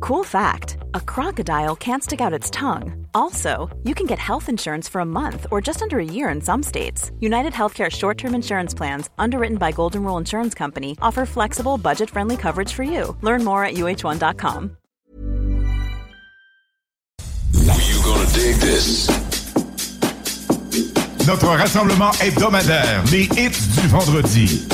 Cool fact a crocodile can't stick out its tongue. Also, you can get health insurance for a month or just under a year in some states. United Healthcare short term insurance plans, underwritten by Golden Rule Insurance Company, offer flexible, budget friendly coverage for you. Learn more at uh1.com. You gonna dig this? Notre rassemblement hebdomadaire, les hits du vendredi.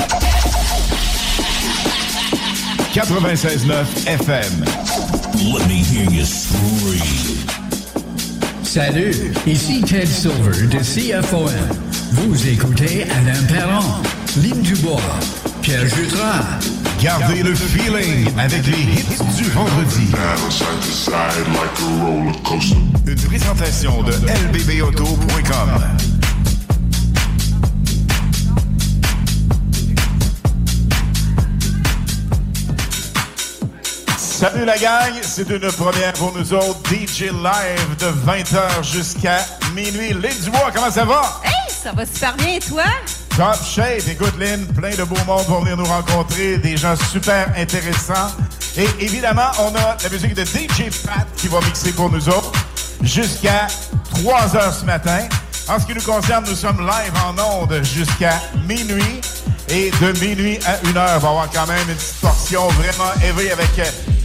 96.9 FM. Let me hear you scream. Salut, ici Ted Silver de CFOM. Vous écoutez Alain Perron, Lynn Dubois, Pierre Jutras. Gardez le feeling avec les hits du vendredi. Une présentation de lbbauto.com. Salut la gang, c'est une première pour nous autres. DJ Live de 20h jusqu'à minuit. Lynn Dubois, comment ça va? Hey, ça va super bien, et toi? Top shape. Écoute, Lynn, plein de beaux mondes vont venir nous rencontrer, des gens super intéressants. Et évidemment, on a la musique de DJ Pat qui va mixer pour nous autres jusqu'à 3 heures ce matin. En ce qui nous concerne, nous sommes live en ondes jusqu'à minuit. Et de minuit à 1 heure, on va avoir quand même une petite portion vraiment éveillée avec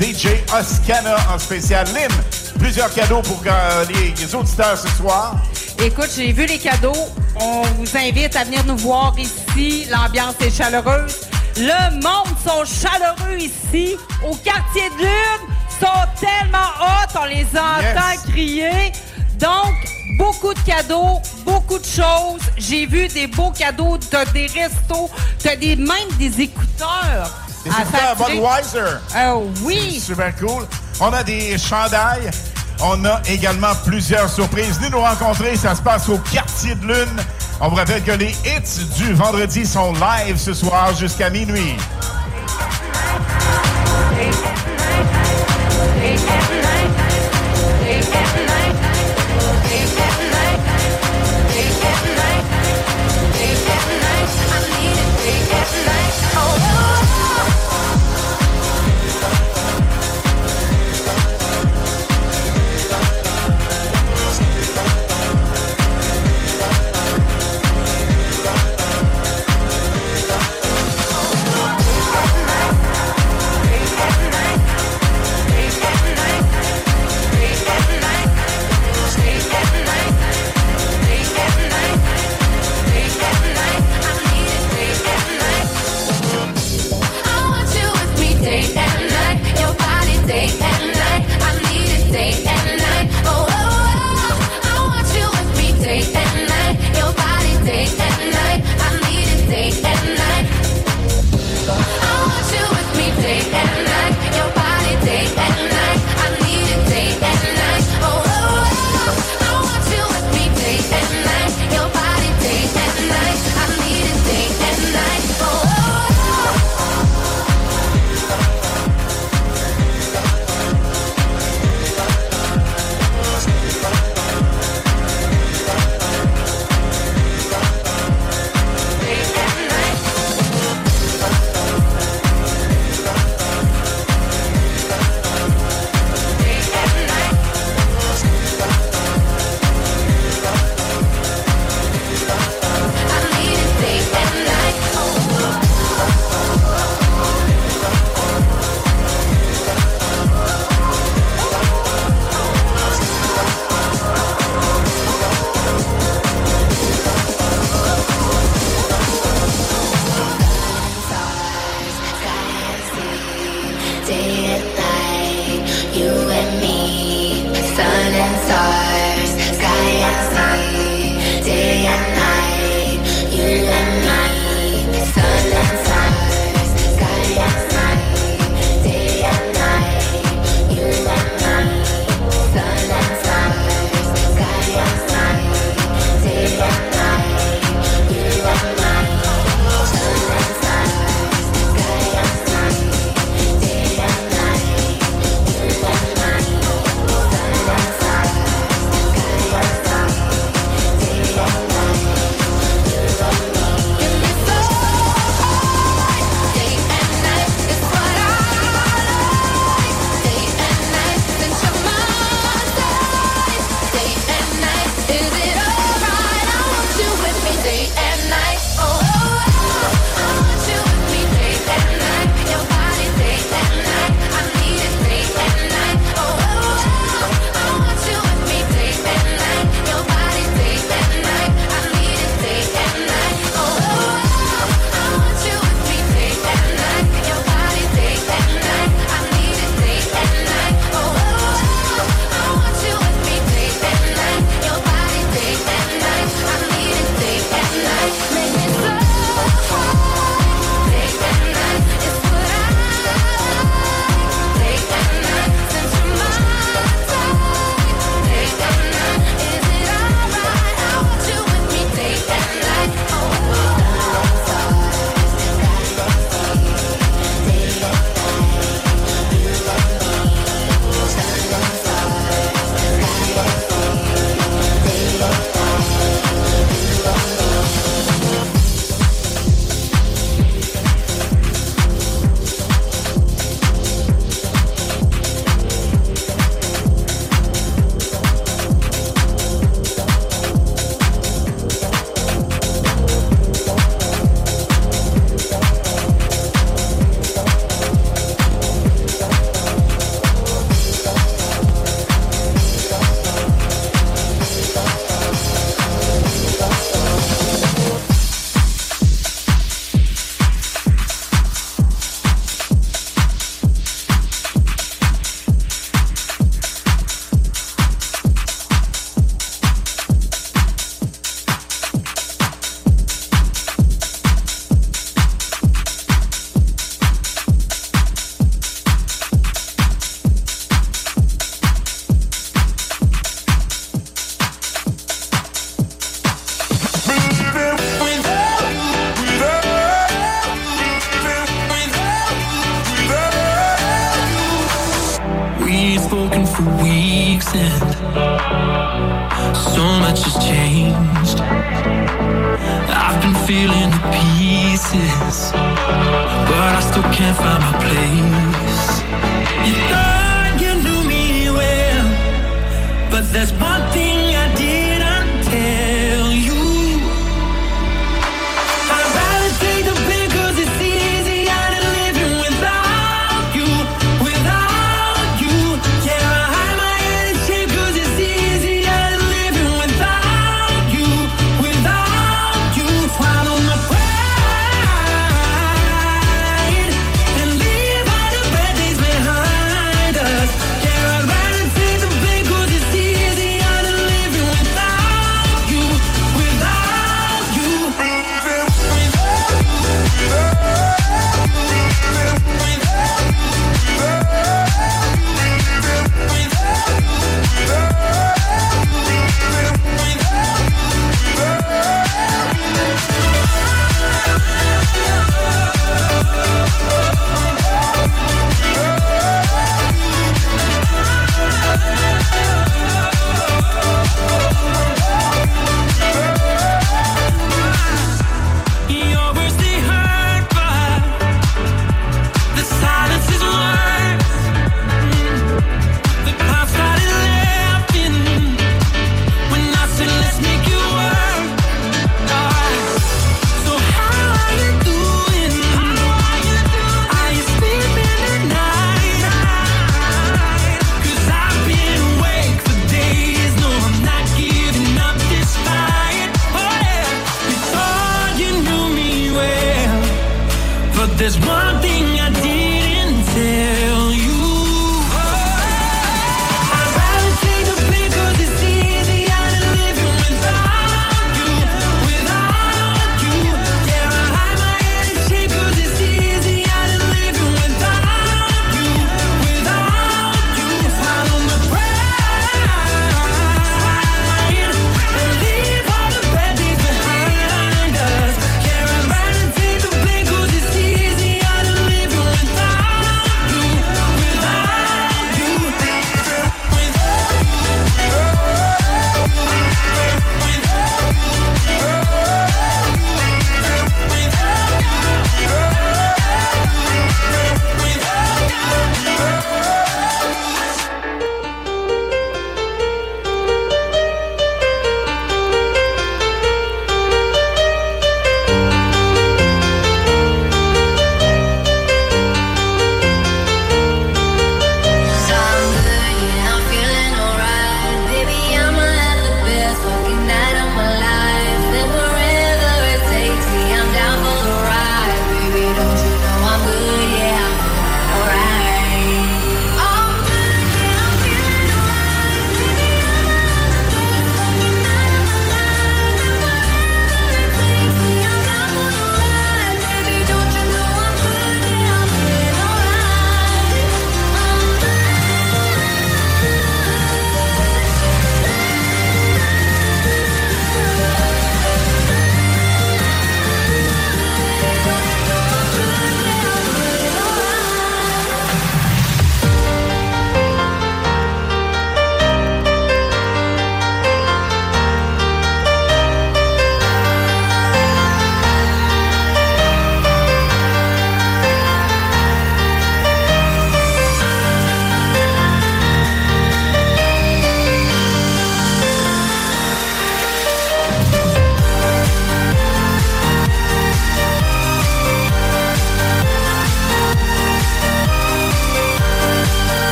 DJ Oscana en spécial. Lynn, plusieurs cadeaux pour euh, les, les auditeurs ce soir. Écoute, j'ai vu les cadeaux. On vous invite à venir nous voir ici. L'ambiance est chaleureuse. Le monde sont chaleureux ici. Au quartier de Lune, sont tellement hot. On les entend Yes. crier. Donc, beaucoup de cadeaux, beaucoup de choses. J'ai vu des beaux cadeaux. T'as des restos. T'as des, même des écouteurs. C'est ah, ça, Budweiser. Euh, oui. Super cool. On a des chandails. On a également plusieurs surprises. Venez nous rencontrer. Ça se passe au Quartier de Lune. On vous rappelle que les hits du vendredi sont live ce soir jusqu'à minuit.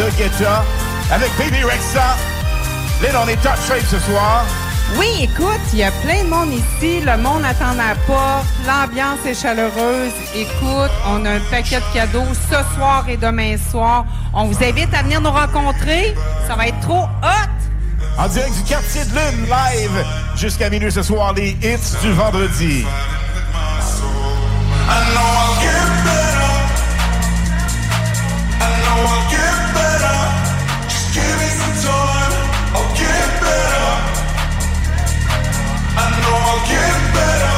De Guetta, avec Baby Rexa. Lynn, on est top shape ce soir. Oui, écoute, il y a plein de monde ici. Le monde attend à porte. L'ambiance est chaleureuse. Écoute, on a un paquet de cadeaux ce soir et demain soir. On vous invite à venir nous rencontrer. Ça va être trop hot. En direct du quartier de Lune, live jusqu'à minuit ce soir, les hits du vendredi. I'll get better. I know I'll get better.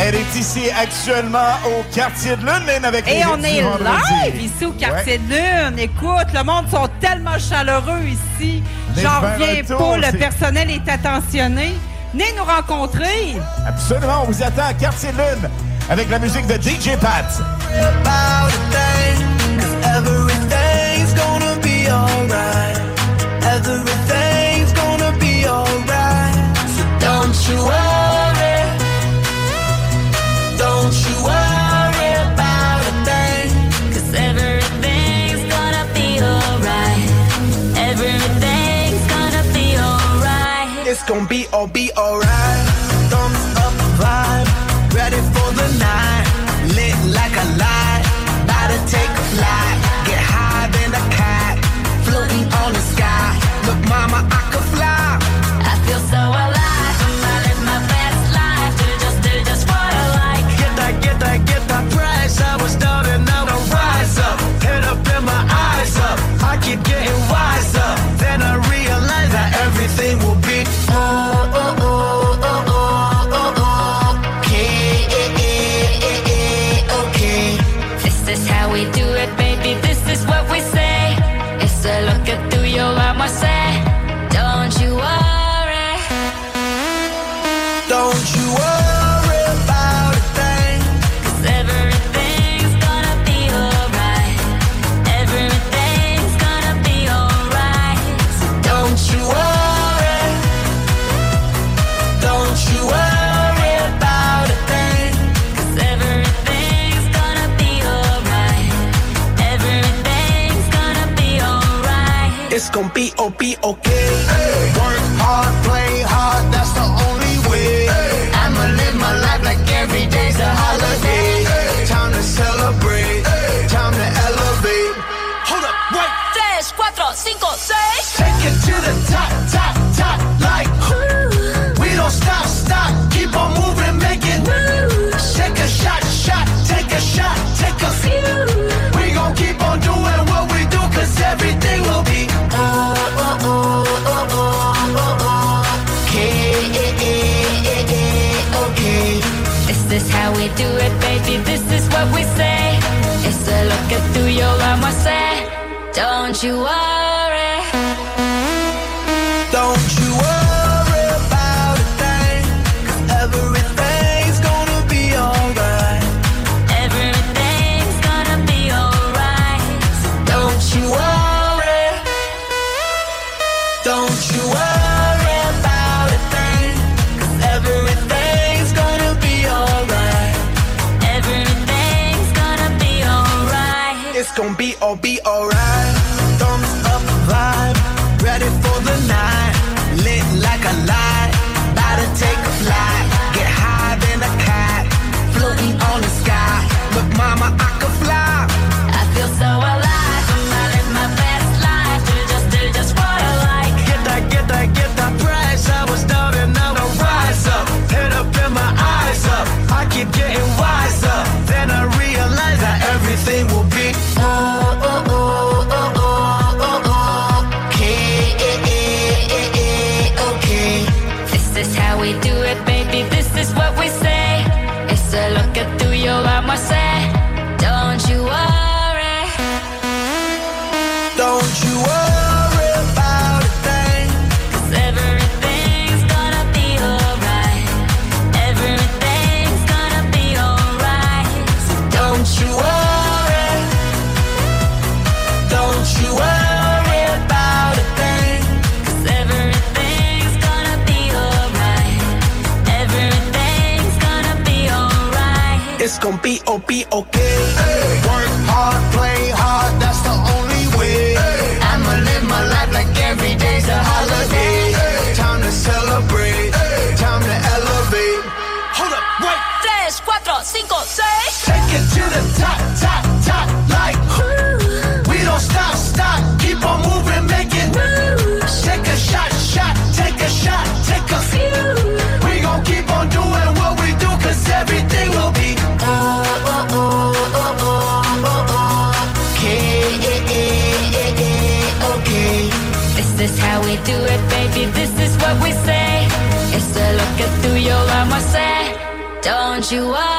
Elle est ici actuellement au quartier de Lune, avec Et on est live ici au quartier de Lune. Écoute, le monde sont tellement chaleureux ici. J'en reviens pas. Le personnel est attentionné. Venez nous rencontrer. Absolument, on vous attend à quartier de Lune avec la musique de DJ Pat. Everything's gonna be alright. Everything's gonna be alright. So don't you worry. Gon' be all be alright. You worry. It's gonna be oh be okay. Work hard, play hard, that's the only way. I'ma live my life like every day's a holiday. Time to celebrate, time to elevate. Hold up, wait. Tres, cuatro, cinco, seis. Take it to the top, top, top, like we don't stop, stop, keep on moving, you worry.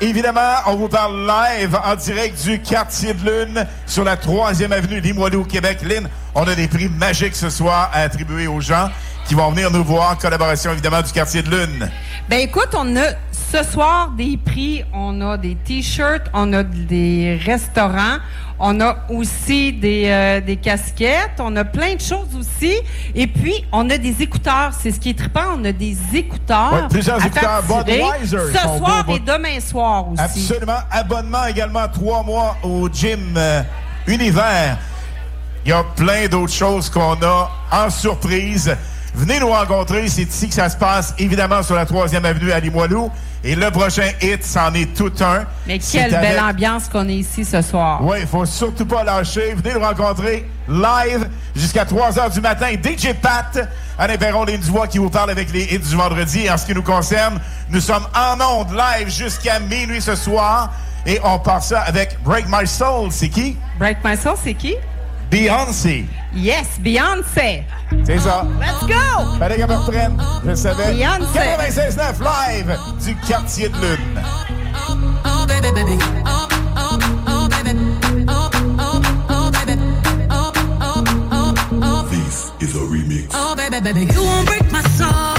Évidemment, on vous parle live en direct du quartier de Lune sur la 3e avenue Limoilou Québec. Lynn, on a des prix magiques ce soir à attribuer aux gens qui vont venir nous voir. Collaboration évidemment du quartier de Lune. Ben écoute, on a ce soir des prix, on a des t-shirts, on a des restaurants, on a aussi des, euh, des casquettes, on a plein de choses aussi. Et puis, on a des écouteurs. C'est ce qui est trippant, on a des écouteurs. Ouais, plusieurs à écouteurs Budweiser Ce soir beaux, et demain soir aussi. Absolument. Abonnement également trois mois au gym euh, Univers. Il y a plein d'autres choses qu'on a en surprise. Venez nous rencontrer, c'est ici que ça se passe, évidemment sur la 3e avenue à Limoilou. Et le prochain hit, c'en est tout un. Mais quelle avec- belle ambiance qu'on est ici ce soir. Oui, il faut surtout pas lâcher. Venez nous rencontrer live jusqu'à 3 h du matin. DJ Pat, Alain Perron, Lynn Dubois qui vous parle avec les hits du vendredi. En ce qui nous concerne, nous sommes en ondes live jusqu'à minuit ce soir. Et on part ça avec Break My Soul. C'est qui? Break My Soul, c'est qui? Beyoncé. Yes, Beyoncé. C'est ça. Let's go! Fallait qu'elle me reprenne. Je le savais. Beyoncé. 96.9 live du quartier de lune. Oh baby, baby. Oh, oh, oh baby. Oh, oh, oh baby. Oh, oh, oh, oh. This is a remix. Oh baby, baby. You won't break my soul?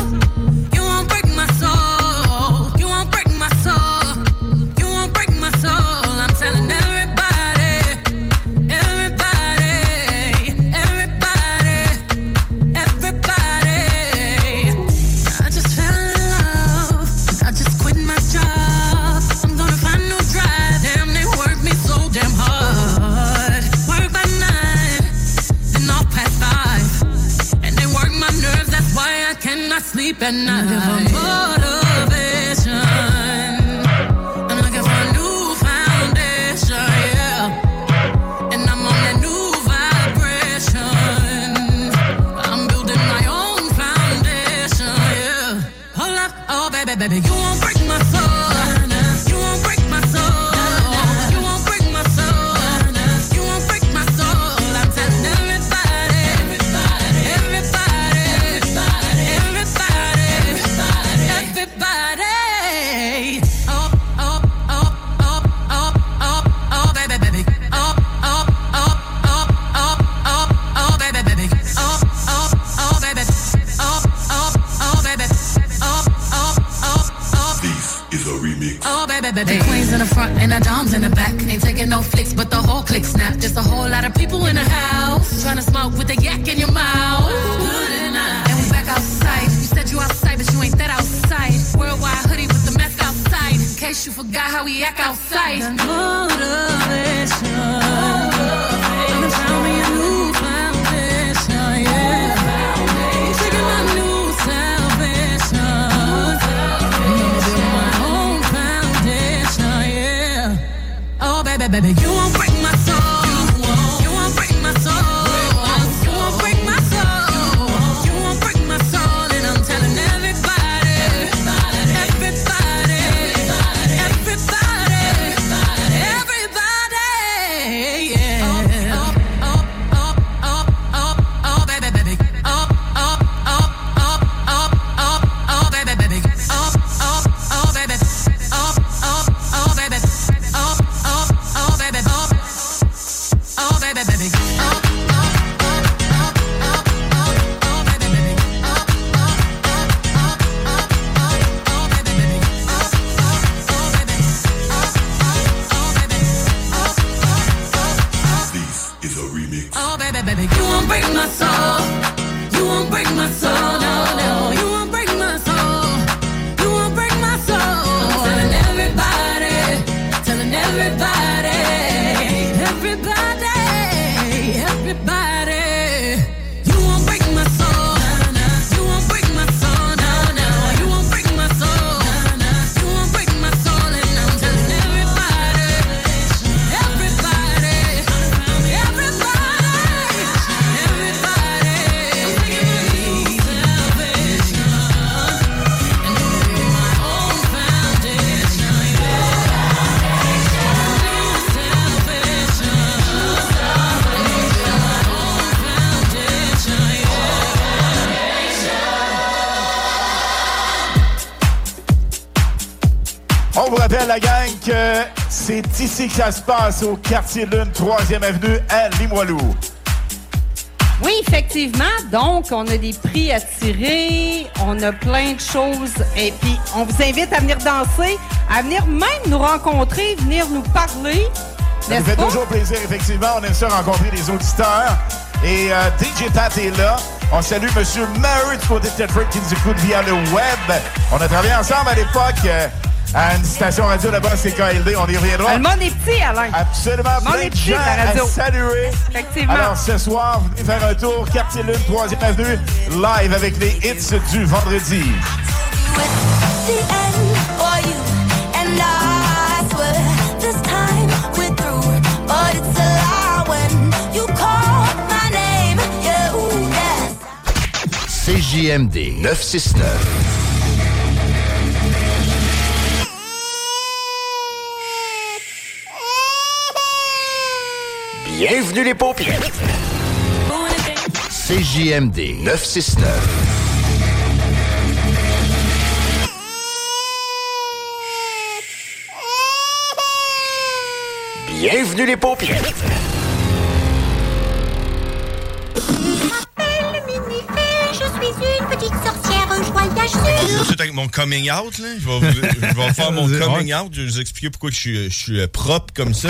Sleep at night. Baby. The queens in the front and the doms in the back. Ain't taking no flicks, but the whole click snap. Just a whole lot of people in the house. Trying to smoke with a yak in your mouth. And we back outside. You said you outside, but you ain't that outside. Worldwide hoodie with the mess outside. In case you forgot how we act outside. Motivation. Baby, you ici que ça se passe, au quartier Lune, 3e avenue, à Limoilou. Oui, effectivement. Donc, on a des prix à tirer, on a plein de choses. Et puis, on vous invite à venir danser, à venir même nous rencontrer, venir nous parler. Ça nous fait pas? toujours plaisir, effectivement. On aime ça rencontrer les auditeurs. Et euh, DJ Pat est là. On salue M. Murray du côté de Tetford qui nous écoute via le web. On a travaillé ensemble à l'époque euh, à une station radio là-bas, c'est KLD. On y reviendra. Le monde est petit, Alain. Absolument, Le monde est de petit, gens la radio. à saluer. Effectivement. Alors, ce soir, venez faire un tour, Quartier Lune, 3e avenue, live avec les hits du vendredi. CJMD 969. Bienvenue les paupières. CJMD 969. Bienvenue les paupières. Je suis une petite sorcière joyeuse. Tout de suite avec mon coming out, là. Je vais, vous- je vais faire mon coming out. Je vais vous expliquer pourquoi je suis, je suis euh, propre comme ça.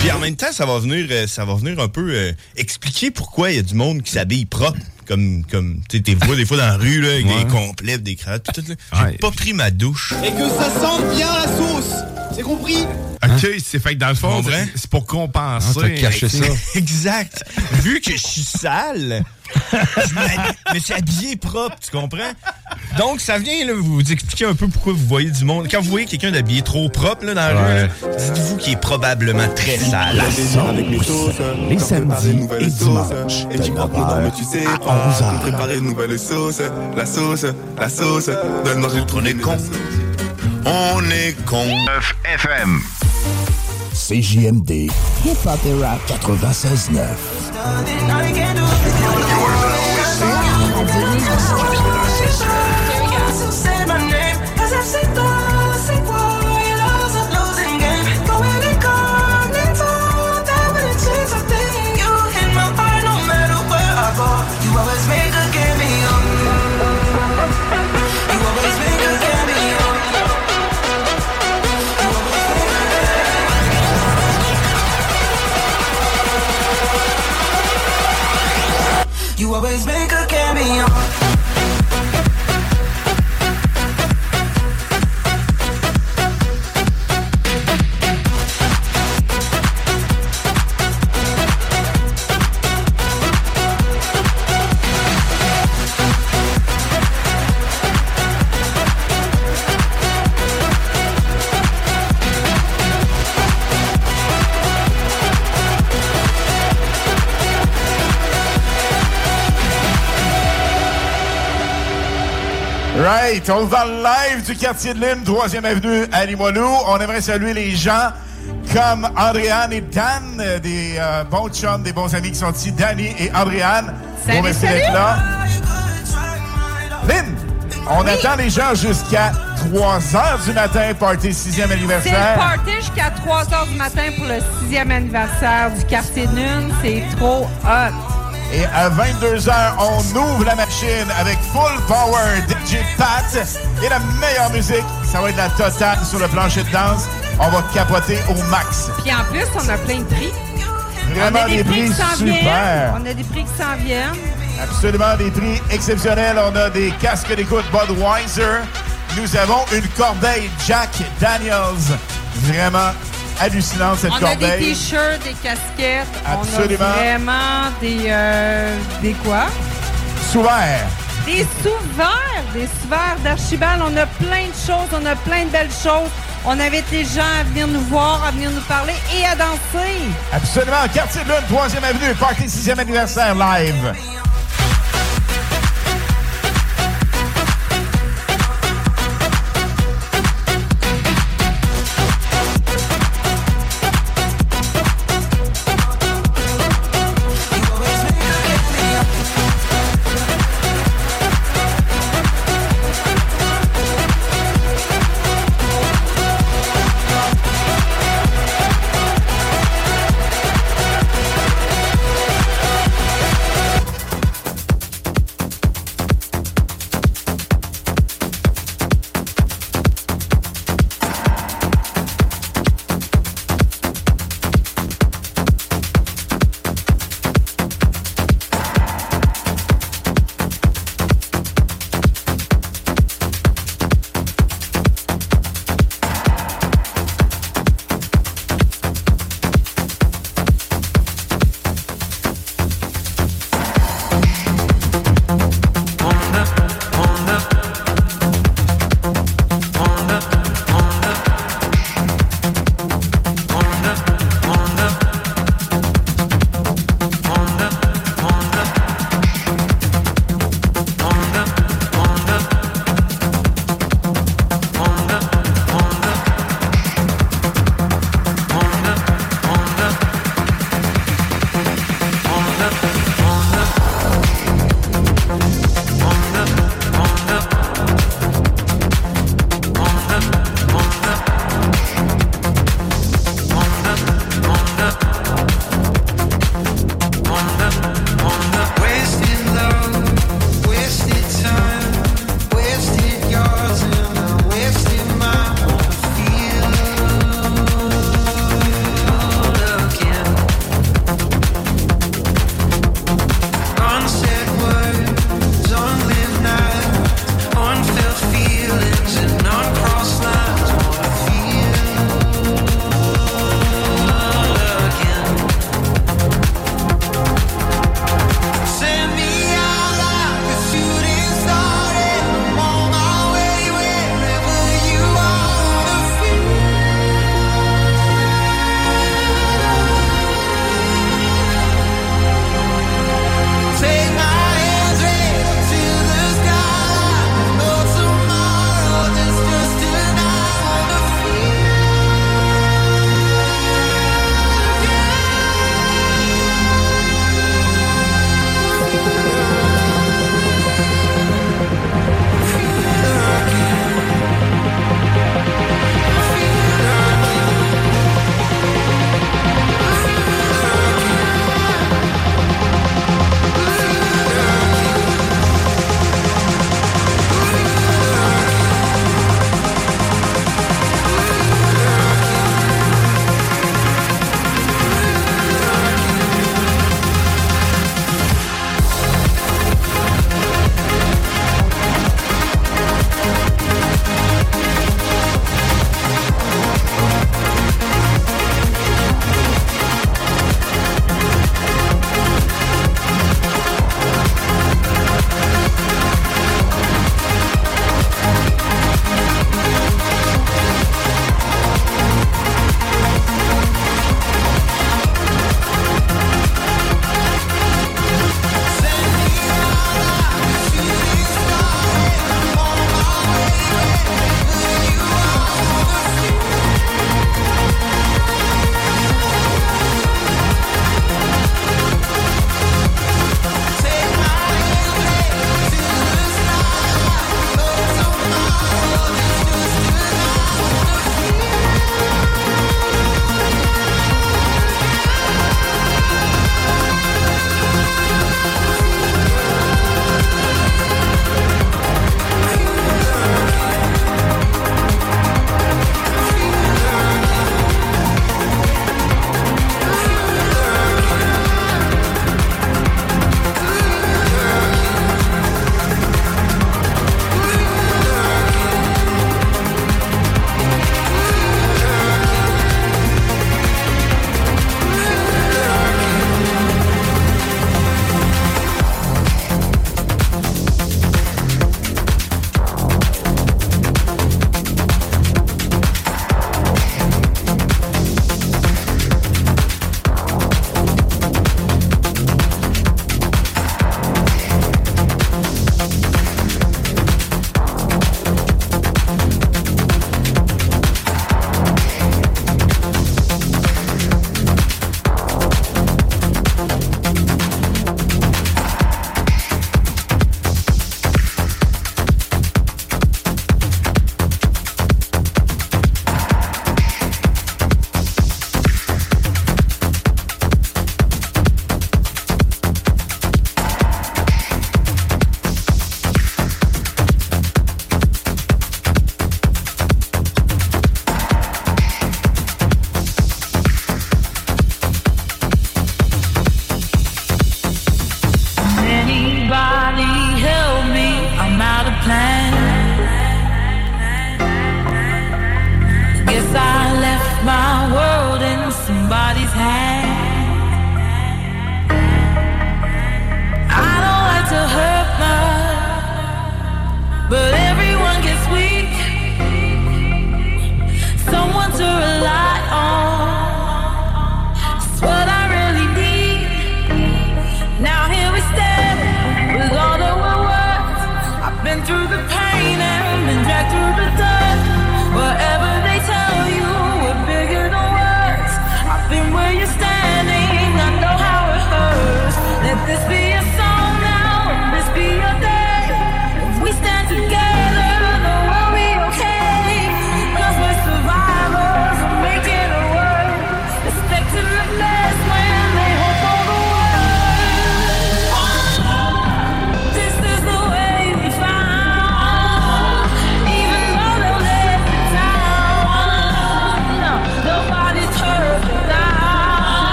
Puis en même temps, ça va venir, euh, ça va venir un peu euh, expliquer pourquoi il y a du monde qui s'habille propre. Comme, comme tu sais, t'es vois des fois dans la rue, là, avec Ouais. des complets, des cravates, pis tout, là. J'ai pas pris ma douche. Et que ça sente bien la sauce. C'est compris? OK, c'est fait que dans le fond, c'est- c'est pour compenser. Ah, caché ça. exact. Vu que je suis sale, je me suis habillé propre, tu comprends? Donc, ça vient là, vous expliquer un peu pourquoi vous voyez du monde. Quand vous voyez quelqu'un d'habillé trop propre là, dans la rue, là, dites-vous qu'il est probablement très sale. Les samedis et dimanches, de 9h à 11h. Préparer une nouvelle sauce, la sauce, la sauce. Donne manger le trou. On est con. 9 FM. CJMD, hip-hop et rap 96.9. always been Right, on est dans le live du quartier de Lune, 3e avenue à Limoilou. On aimerait saluer les gens comme Andréane et Dan, euh, des euh, bons chums, des bons amis qui sont ici, Danny et Andréane. Salut, Bon, merci d'être là. Lynn, on attend les gens jusqu'à 3 h du matin, party 6e C'est le anniversaire. party jusqu'à 3 h du matin pour le sixième anniversaire du quartier de Lune. C'est trop hot. Et à 22h, on ouvre la machine avec Full Power DJ Pat et la meilleure musique. Ça va être la totale sur le plancher de danse. On va capoter au max. Puis en plus, on a plein de prix. Vraiment on a des, des prix prix qui s'en super. viennent. On a des prix qui s'en viennent. Absolument des prix exceptionnels. On a des casques d'écoute Budweiser. Nous avons une corbeille Jack Daniels. Vraiment hallucinante cette on a des corbeille. t-shirts, des casquettes. Absolument. On a vraiment des... euh, des quoi? Souvert. Des sous-verts, des sous-verts d'Archibald. On a plein de choses, on a plein de belles choses. On invite les gens à venir nous voir, à venir nous parler et à danser. Absolument. Quartier de Lune, 3e avenue, party 6e anniversaire live.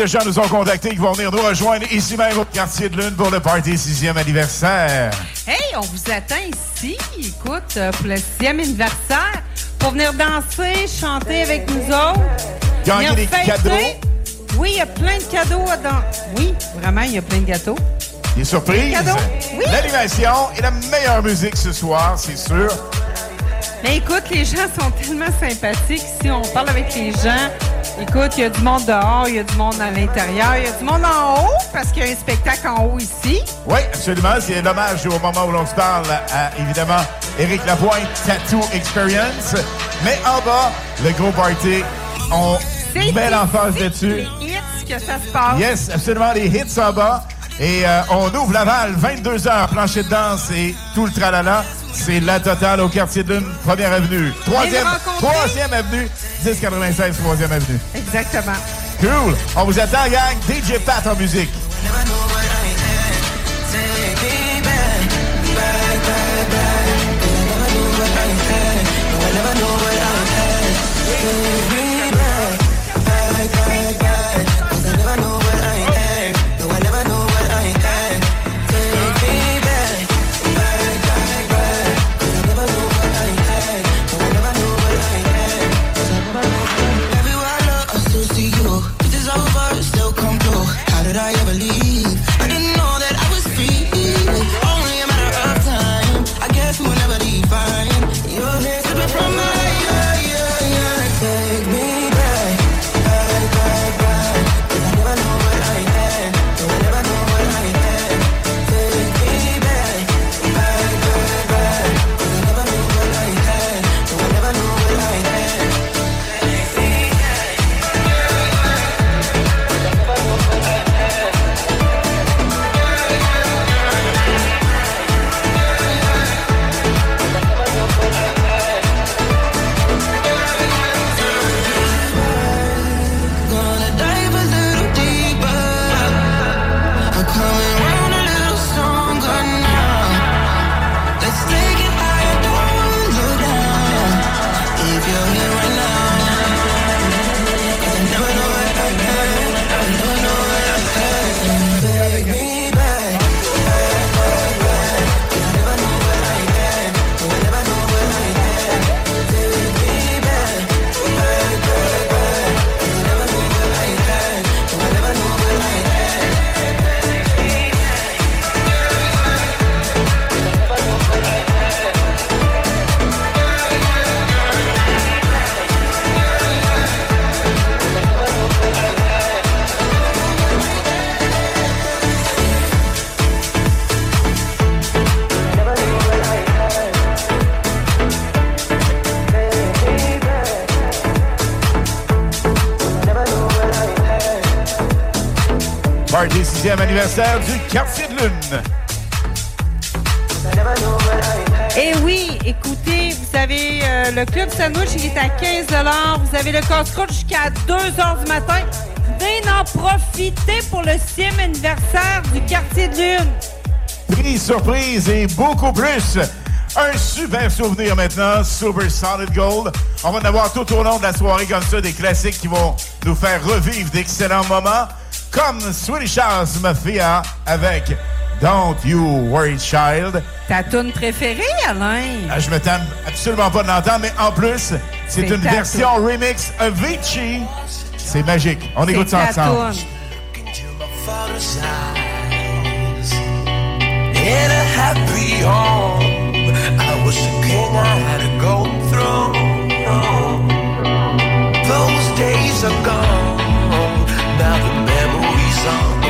De gens nous ont contactés qui vont venir nous rejoindre ici même au quartier de Lune pour le party 6e anniversaire. Hey, on vous attend ici, écoute, euh, pour le sixième anniversaire, pour venir danser, chanter avec nous autres. Gagner des fêter. cadeaux. Oui, il y a plein de cadeaux à dans. Oui, vraiment, il y a plein de gâteaux. Des surprises. Cadeaux. Oui. L'animation et la meilleure musique ce soir, c'est sûr. Mais écoute, les gens sont tellement sympathiques ici. On parle avec les gens. Écoute, il y a du monde dehors, il y a du monde à l'intérieur, il y a du monde en haut parce qu'il y a un spectacle en haut ici. Oui, absolument. C'est l'hommage au moment où l'on se parle à, évidemment, Éric Lapointe, Tattoo Experience. Mais en bas, le gros party, on C'est met l'emphase là-dessus. Hits que ça se passe. Yes, absolument, les hits en bas. Et euh, on ouvre Laval, 22 heures, plancher de danse et tout le tralala. C'est la totale au quartier de Lune, première avenue. Troisième, troisième avenue, 1096, troisième avenue. Exactement. Cool. On vous attend, gang. DJ Pat en musique. Et beaucoup plus. Un super souvenir maintenant, Super Solid Gold. On va en avoir tout au long de la soirée comme ça, des classiques qui vont nous faire revivre d'excellents moments, comme Swedish House Mafia avec Don't You Worry Child. Ta tune préférée, Alain? Ah, je me tente absolument pas de l'entendre, mais en plus, c'est une version remix Avicii. C'est magique. On écoute ça ensemble. toune. In a happy home, I was a king I had to go through. Those days are gone, now the memories on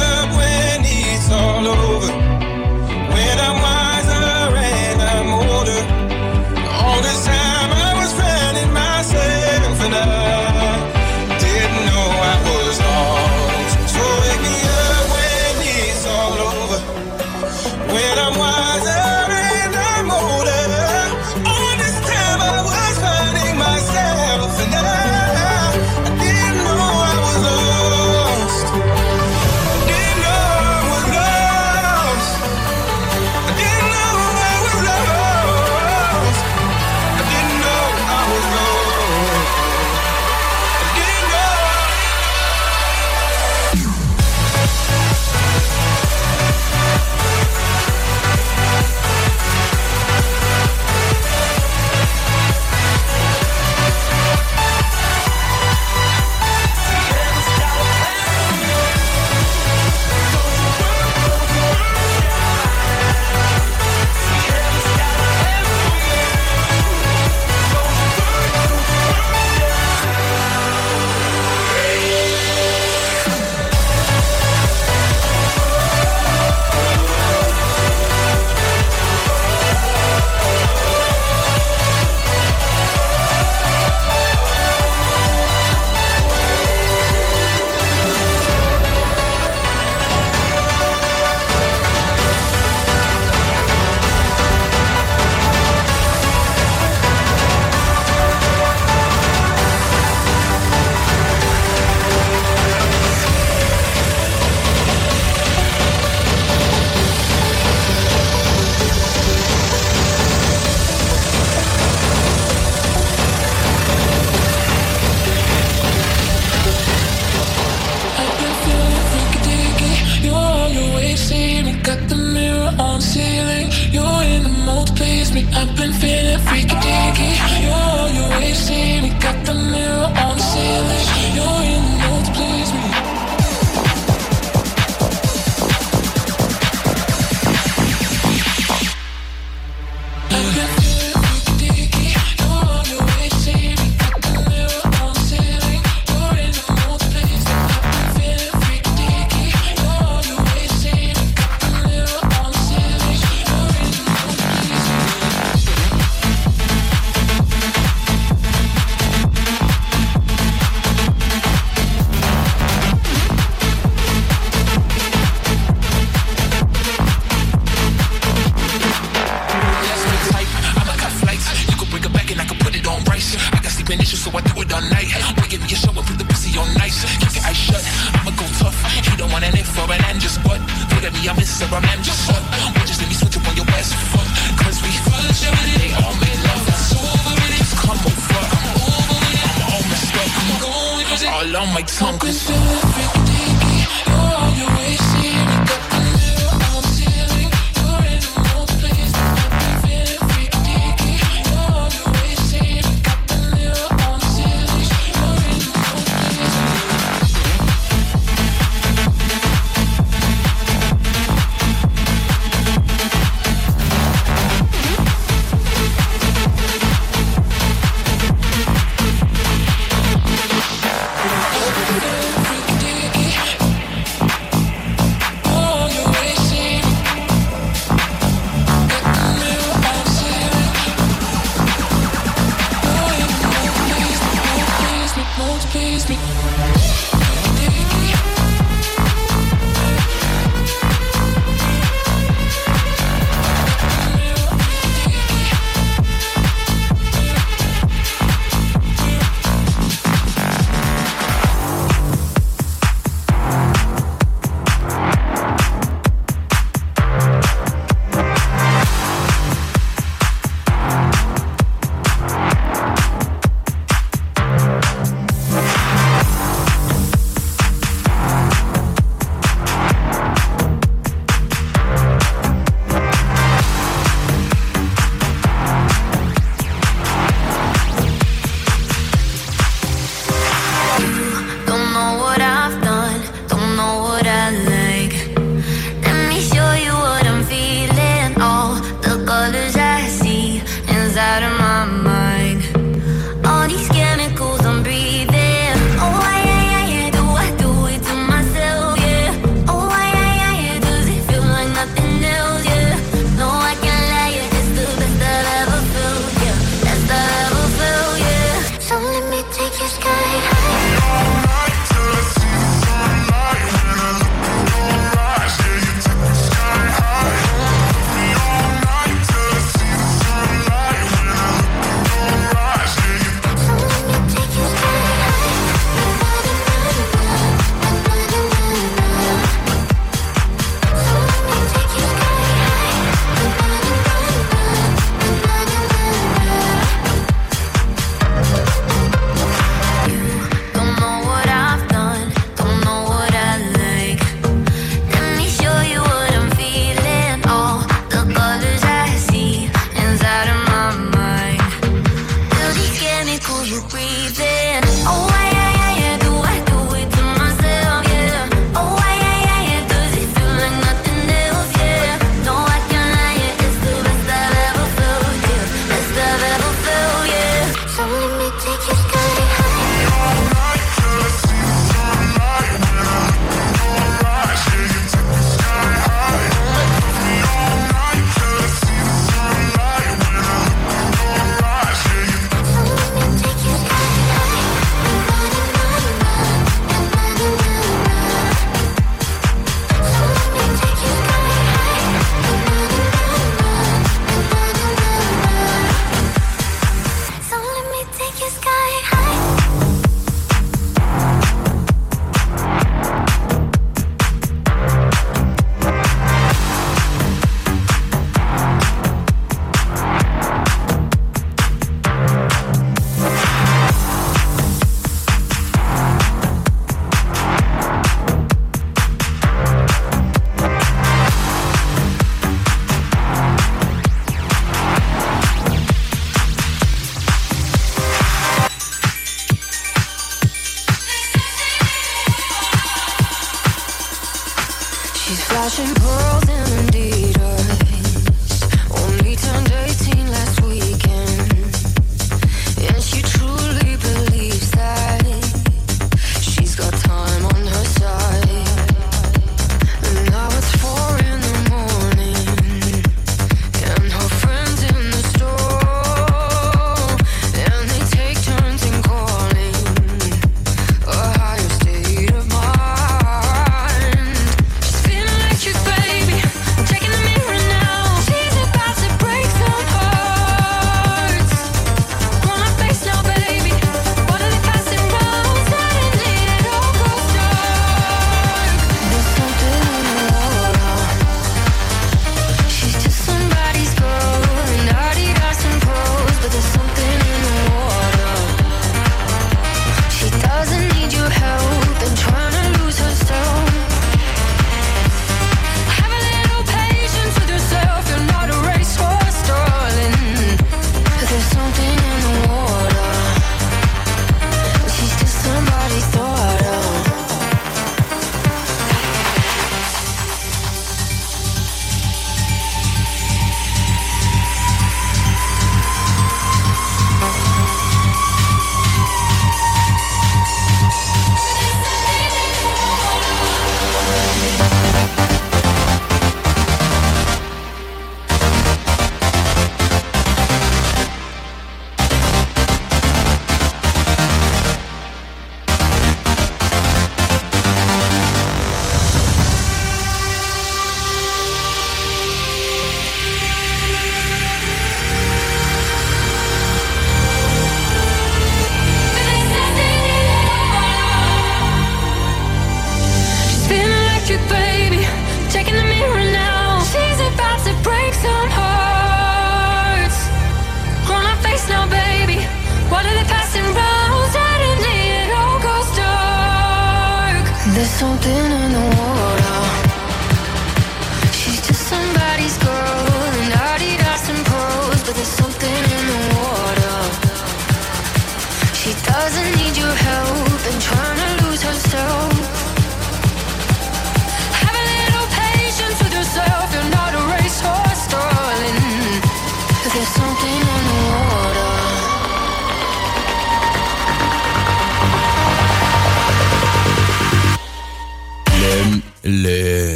all over.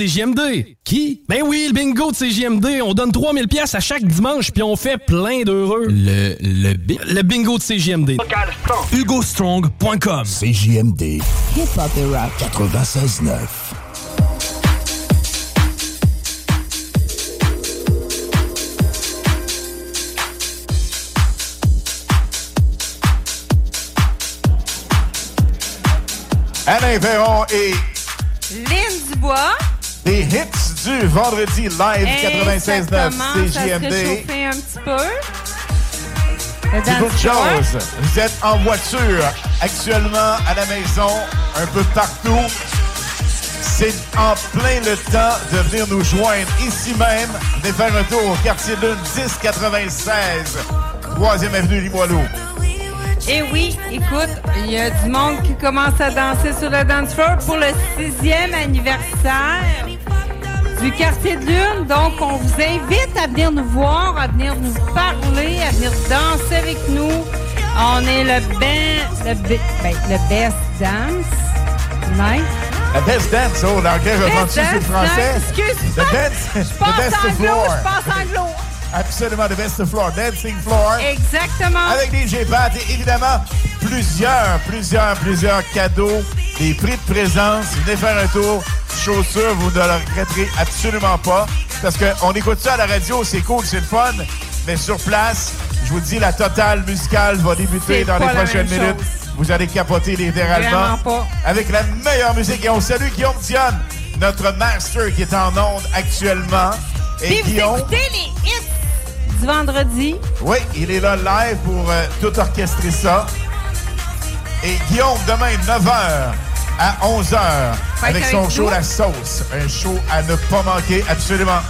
CGMD! Qui? Ben oui, le bingo de CGMD. On donne 3000 pièces à chaque dimanche, puis on fait plein d'heureux. Le. Le B. Le bingo de CGMD. HugoStrong.com. CJMD. Hip-hop et rap. 96.9. Alain Perron et Lynn Dubois. Des hits du vendredi live 96.9 Exactement, Ça se CJMD. réchauffer un petit peu. C'est floor. choses. Vous êtes en voiture actuellement à la maison, un peu partout. C'est en plein le temps de venir nous joindre ici même. Venez faire un tour au quartier Lune 1096, 3e avenue Limoilou. Et oui, écoute, il y a du monde qui commence à danser sur le dance floor pour le sixième anniversaire du quartier de Lune. Donc, on vous invite à venir nous voir, à venir nous parler, à venir danser avec nous. On est le, ben, le, be- ben, le best dance night. La best dance, oh, l'anglais Best sur le français? Excuse-moi. The Je the best anglo, floor. je passe anglo. Absolument, the best floor, dancing floor. Exactement. Avec DJ Pat et évidemment plusieurs, plusieurs, plusieurs cadeaux, des prix de présence. Venez faire un tour. Chaussures, vous ne le regretterez absolument pas. Parce qu'on écoute ça à la radio, c'est cool, c'est le fun. Mais sur place, je vous dis, la totale musicale va débuter dans les prochaines minutes. chose. Vous allez capoter littéralement. Pas. Avec la meilleure musique. Et on salue Guillaume Dionne, notre master qui est en onde actuellement. Et Guillaume, écoutez les hits du vendredi. oui, il est là live pour euh, tout orchestrer ça. Et Guillaume, demain, 9h à 11h, avec son show. La Sauce. Un show à ne pas manquer, absolument.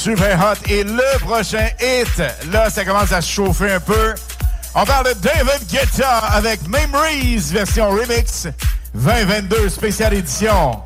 Super hot. Et le prochain hit, là, ça commence à se chauffer un peu. On parle de David Guetta avec Memories, version remix 2022, spéciale édition.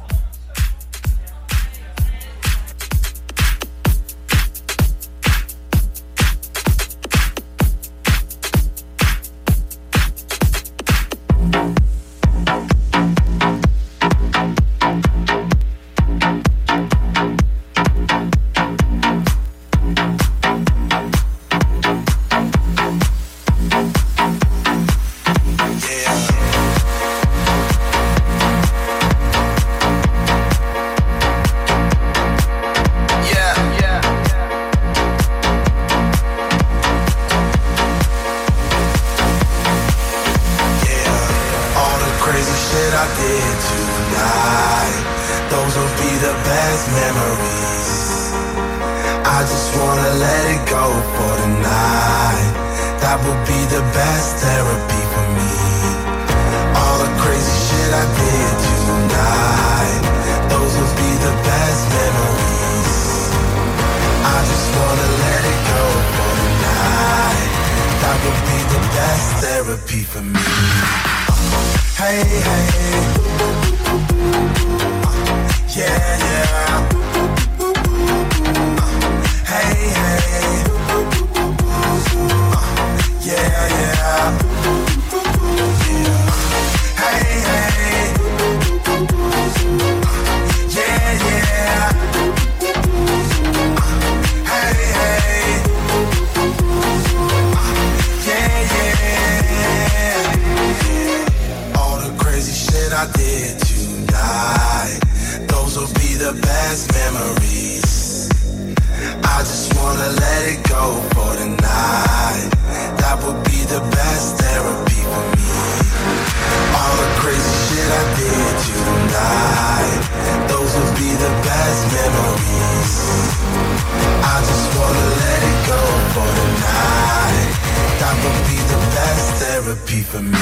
for me.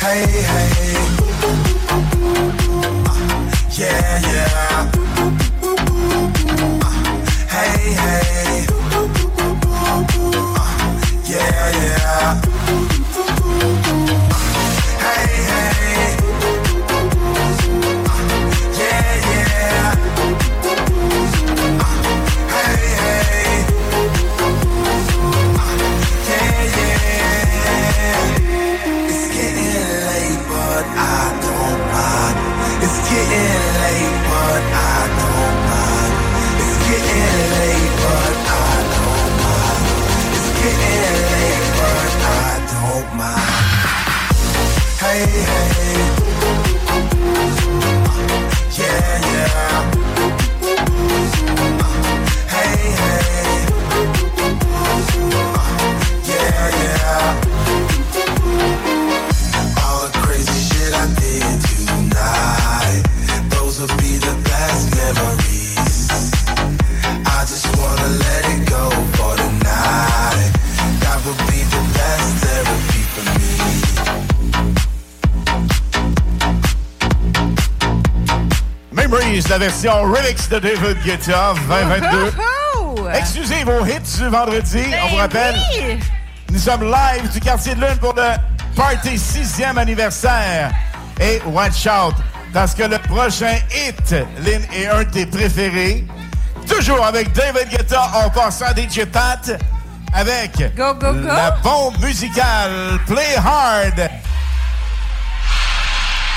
Hey, hey. Uh, yeah, yeah. Uh, hey, hey. Uh, yeah, yeah. Hey, hey. Yeah, yeah. La version remix de David Guetta 2022. Exclusive au hit du vendredi. On vous rappelle, oui. nous sommes live du quartier de Lune pour le party 6e anniversaire. Et watch out, parce que le prochain hit, Lynn, est un de tes préférés. Toujours avec David Guetta, en passant à DJ Pat, avec Go, go, go. la bombe musicale Play Hard.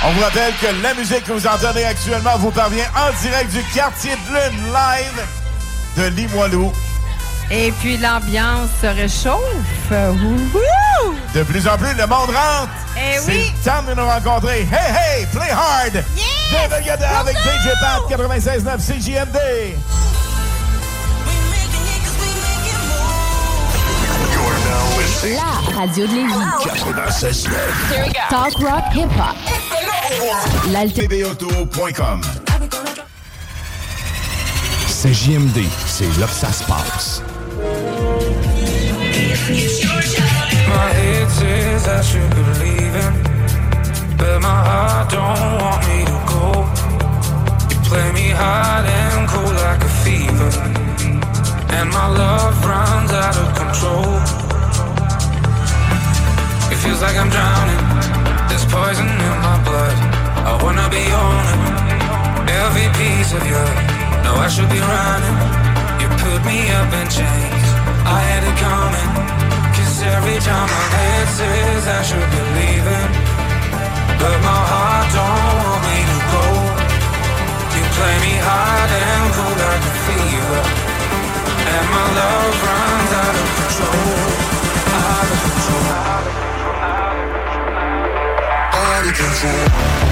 On vous rappelle que la musique que vous entendez actuellement vous parvient en direct du quartier de Lune live de Limoilou. Et puis l'ambiance se réchauffe. Wouhou! De plus en plus, le monde rentre. Eh C'est oui. le temps de nous rencontrer. Hey, hey, play hard. David Guetta avec DJ Pat 96.9 CJMD. La radio de Lévis. Talk rock hip hop. TVAuto.com C'est JMD, c'est là que ça se passe. My head says I should be leaving, but my heart don't want me to go. You play me hot and cold like a fever, and my love runs out of control. It feels like I'm drowning. There's poison in my blood. I wanna be owning every piece of you. No, I should be running. You put me up in chains. I had it coming. Cause every time my head says I should be leaving, but my heart don't want me to go. You play me hard and cold like a fever, and my love runs out of control. Out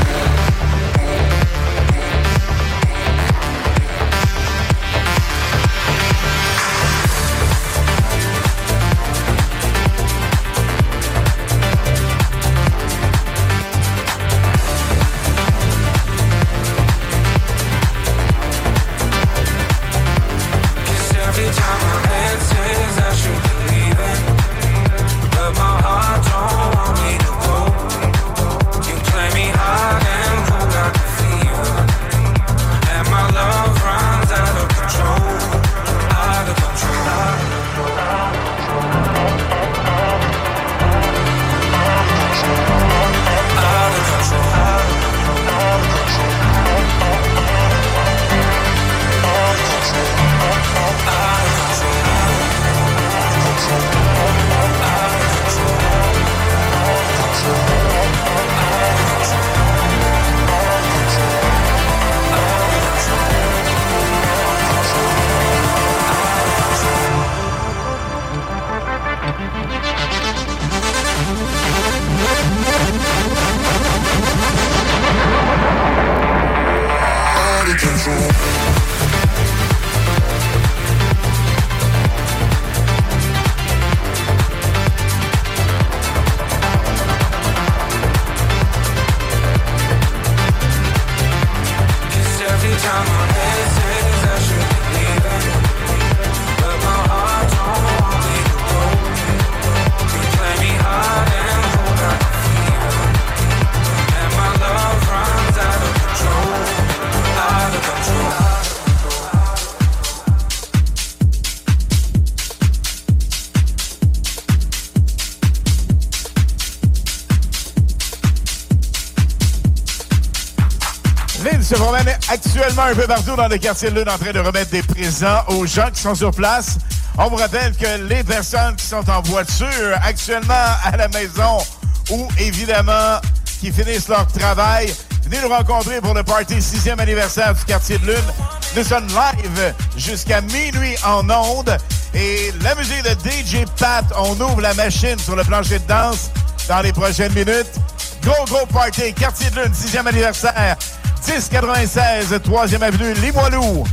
promène actuellement un peu partout dans le quartier de Lune en train de remettre des présents aux gens qui sont sur place. On vous rappelle que les personnes qui sont en voiture actuellement à la maison ou évidemment qui finissent leur travail, venez nous rencontrer pour le party 6e anniversaire du quartier de Lune. Nous sommes live jusqu'à minuit en ondes. Et la musique de DJ Pat, on ouvre la machine sur le plancher de danse dans les prochaines minutes. Go, go party, quartier de Lune, 6e anniversaire, 1096, 3e avenue, Limoilou.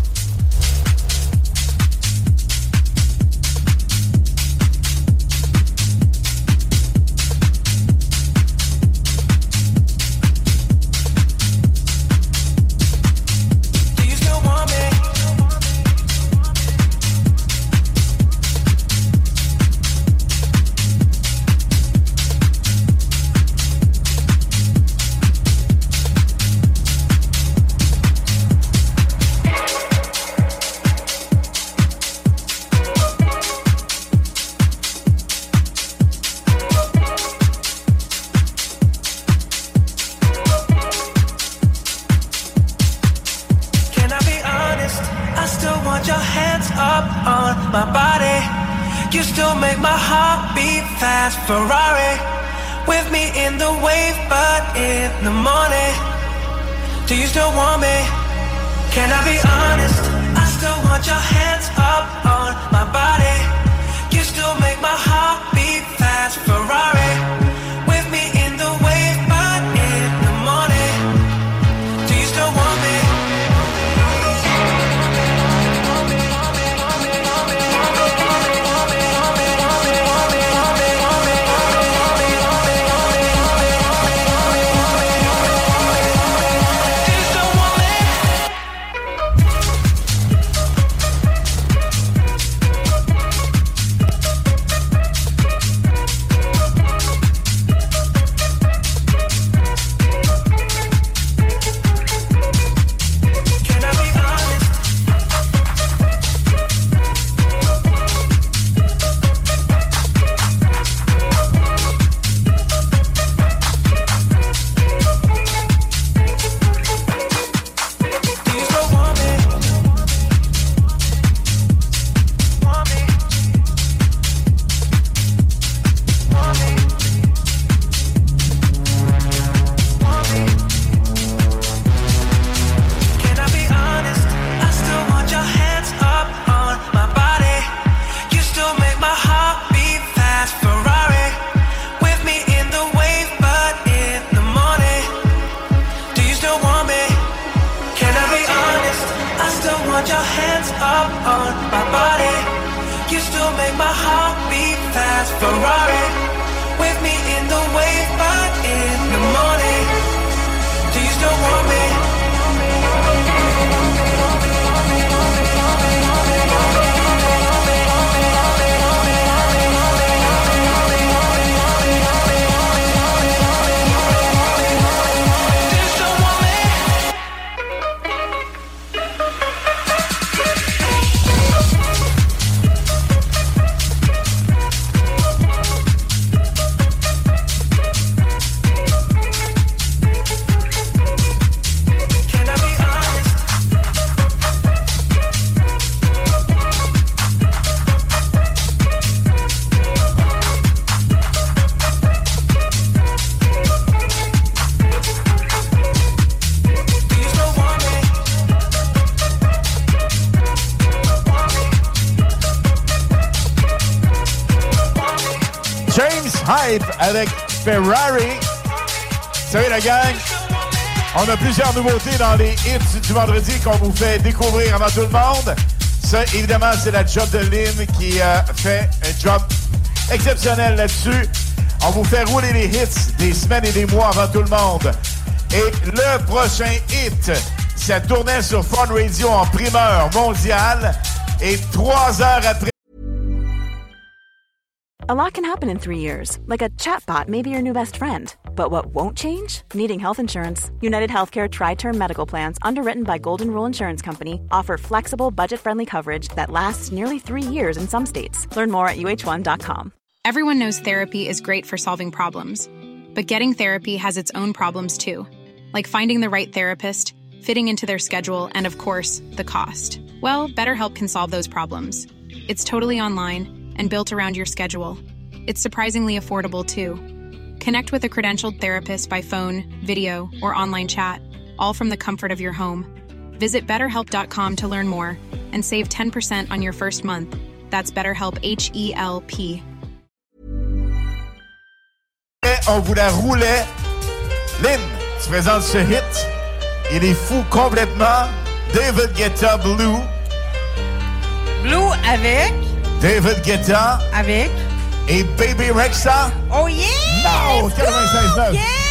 Nouveautés dans les hits du vendredi qu'on vous fait découvrir avant tout le monde. Ça, évidemment, c'est la job de Lynn qui euh, fait un job exceptionnel là-dessus. On vous fait rouler les hits des semaines et des mois avant tout le monde. Et le prochain hit, ça tournait sur Fun Radio en primeur mondiale. Et trois heures après... A lot can happen in three years, like a chatbot may be your new best friend. But what won't change? Needing health insurance. United Healthcare Tri Term Medical Plans, underwritten by Golden Rule Insurance Company, offer flexible, budget friendly coverage that lasts nearly three years in some states. Learn more at uh1.com. Everyone knows therapy is great for solving problems, but getting therapy has its own problems too, like finding the right therapist, fitting into their schedule, and of course, the cost. Well, BetterHelp can solve those problems. It's totally online and built around your schedule. It's surprisingly affordable too. Connect with a credentialed therapist by phone, video, or online chat, all from the comfort of your home. Visit betterhelp.com to learn more and save 10% on your first month. That's BetterHelp H E L P. On vous la roulait. Lynn, tu présentes ce hit. Il est fou complètement. David Guetta Blue. Blue avec. David Guetta. Avec. Et Baby Rexa. Oh yeah! No! 96.9. You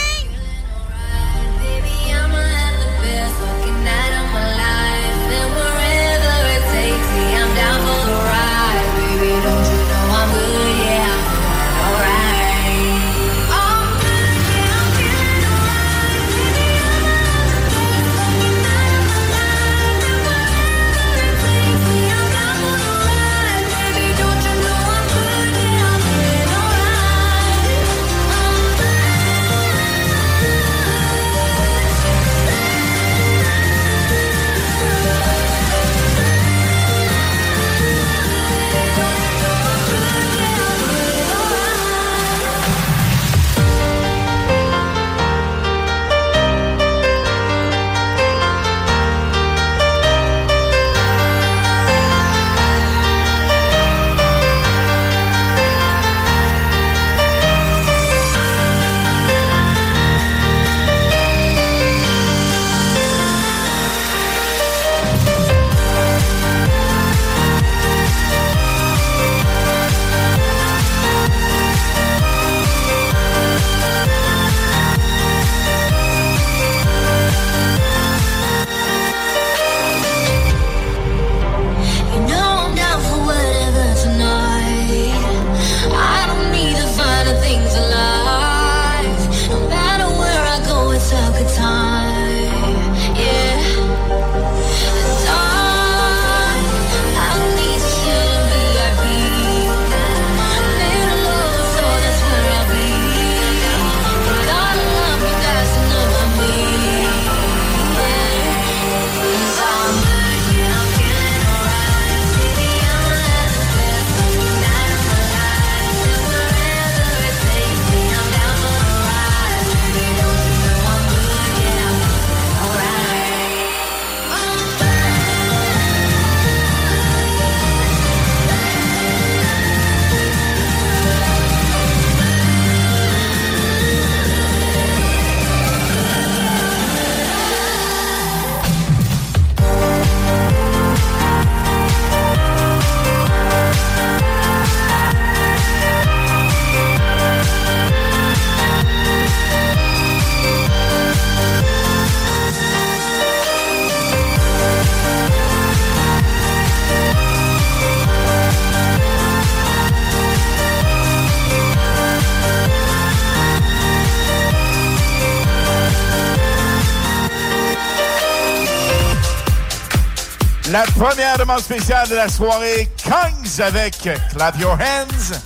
La première demande spéciale de la soirée, Kongs avec Clap Your Hands.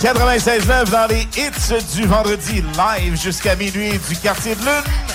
96.9 dans les hits du vendredi live jusqu'à minuit du quartier de lune.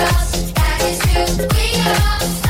Everybody, let's move to the beat.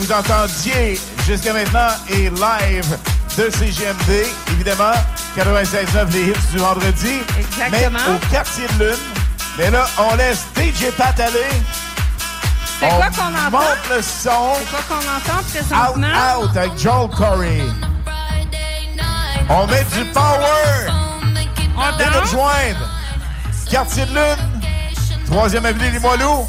vous entendiez jusqu'à maintenant est live de CGMD, évidemment, 96.9 les hits du vendredi. Exactement. Mais au quartier de lune. Mais là, on laisse DJ Pat aller. C'est quoi qu'on entend? monte le son. C'est quoi? Out, out avec Joel Corey. On met du power. On danse. nous joindre. Quartier de lune. Troisième avenue Limoilou.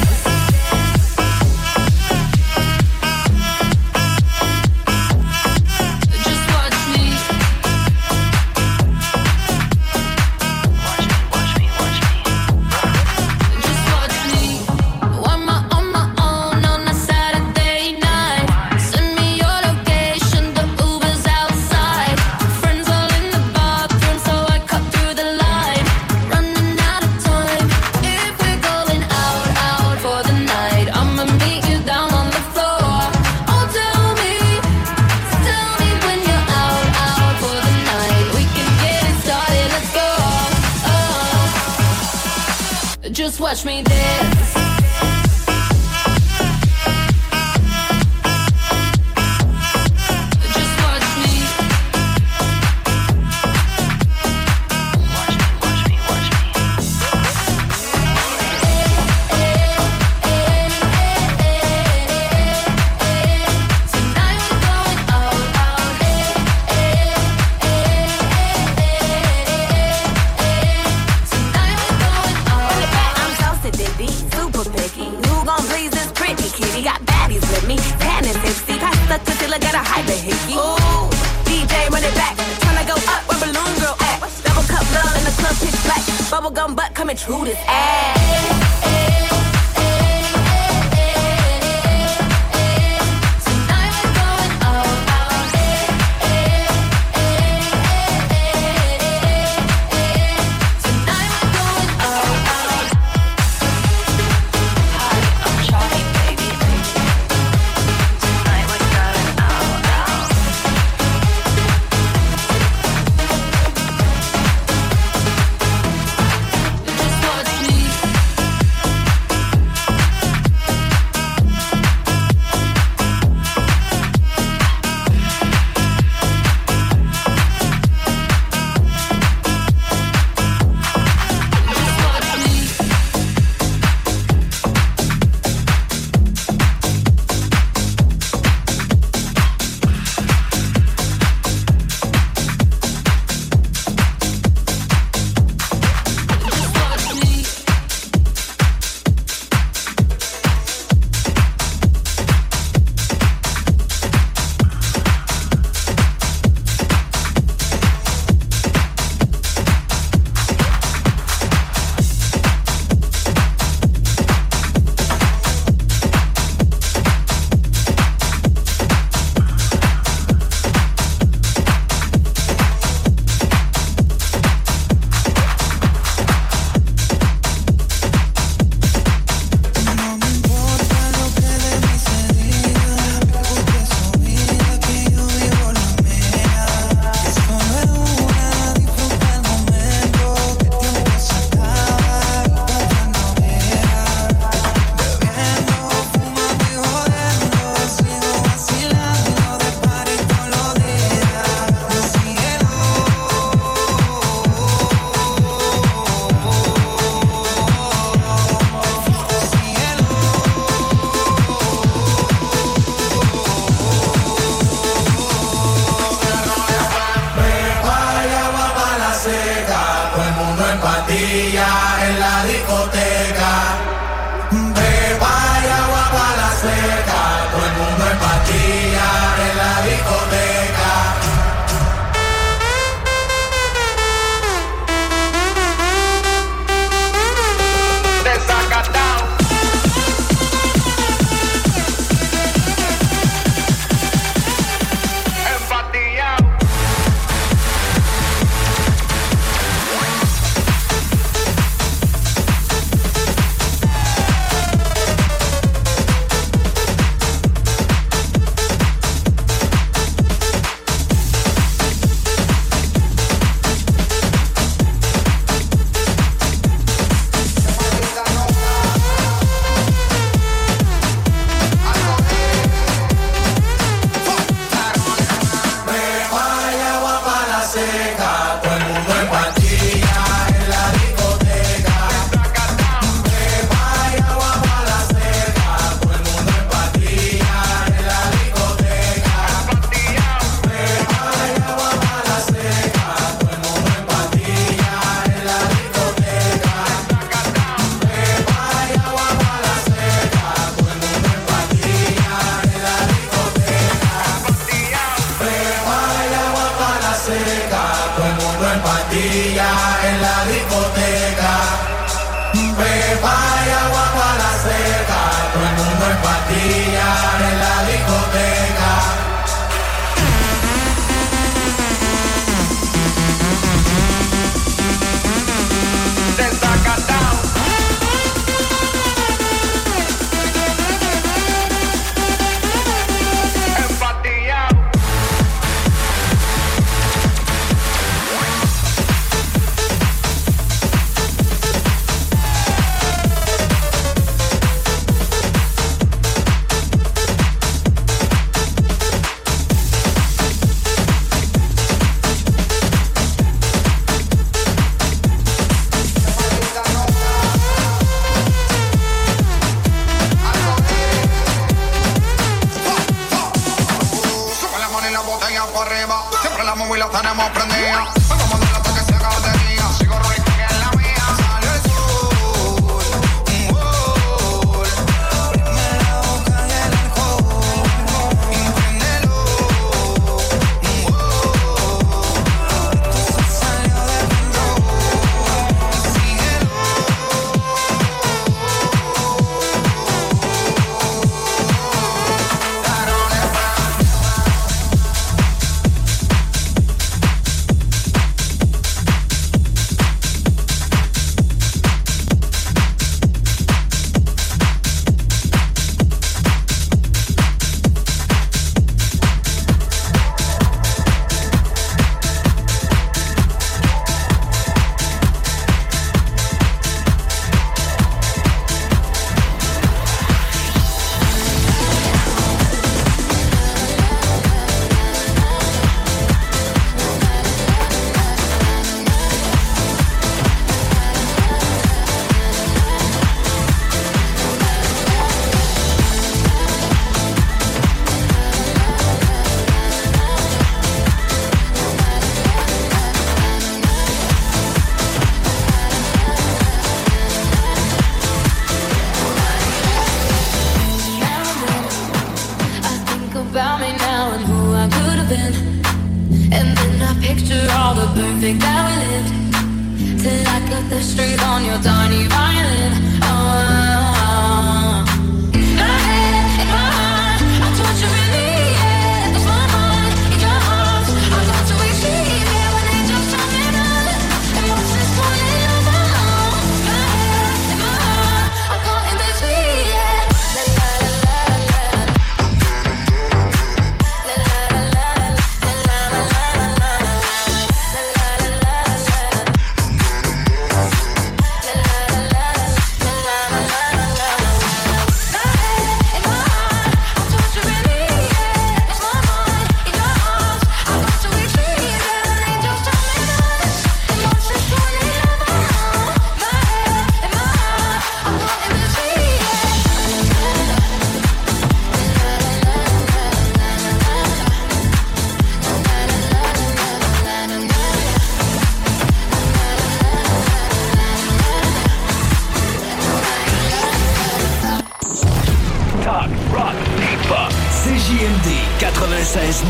96.9.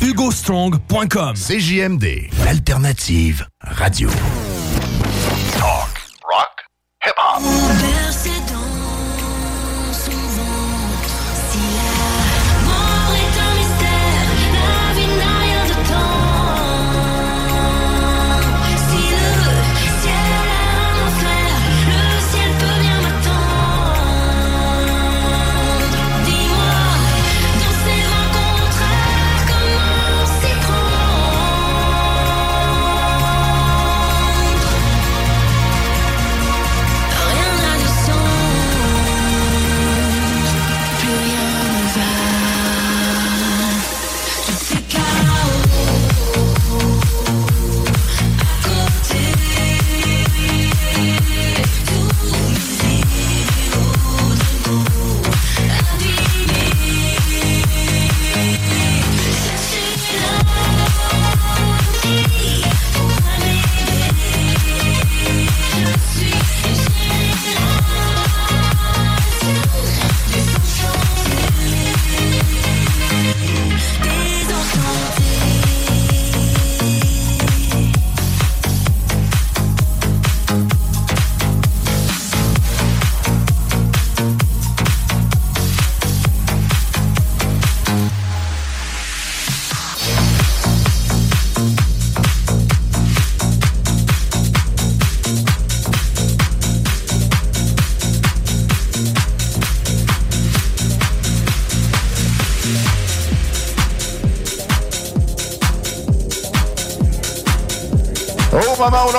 HugoStrong.com. CJMD, l'alternative radio.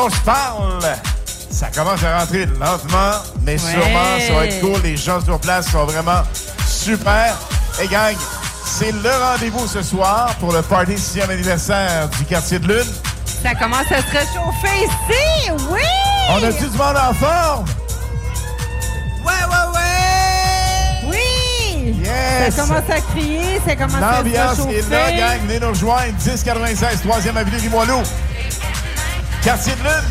Se parle, ça commence à rentrer lentement, mais sûrement, ça va être cool. Les gens sur place sont vraiment super. Et gang, c'est le rendez-vous ce soir pour le party 6e anniversaire du quartier de Lune. Ça commence à se réchauffer ici, oui! On a du monde en forme? Ouais, ouais, ouais! Oui! Yes! Ça commence à crier, ça commence à se L'ambiance réchauffer. est là, gang. Venez nous rejoindre. 1096, 3e avenue Limoilou. Quartier de Lune.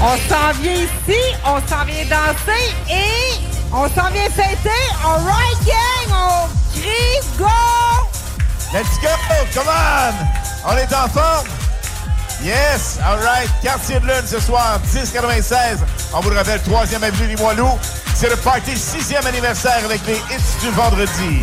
On s'en vient ici, on s'en vient danser et on s'en vient fêter. All right, gang! On crie go! Let's go! Come on! On est en forme? Yes! All right. Quartier de Lune ce soir, 1096. On vous le rappelle, 3e avenue Limoilou. C'est le party 6e anniversaire avec les hits du vendredi.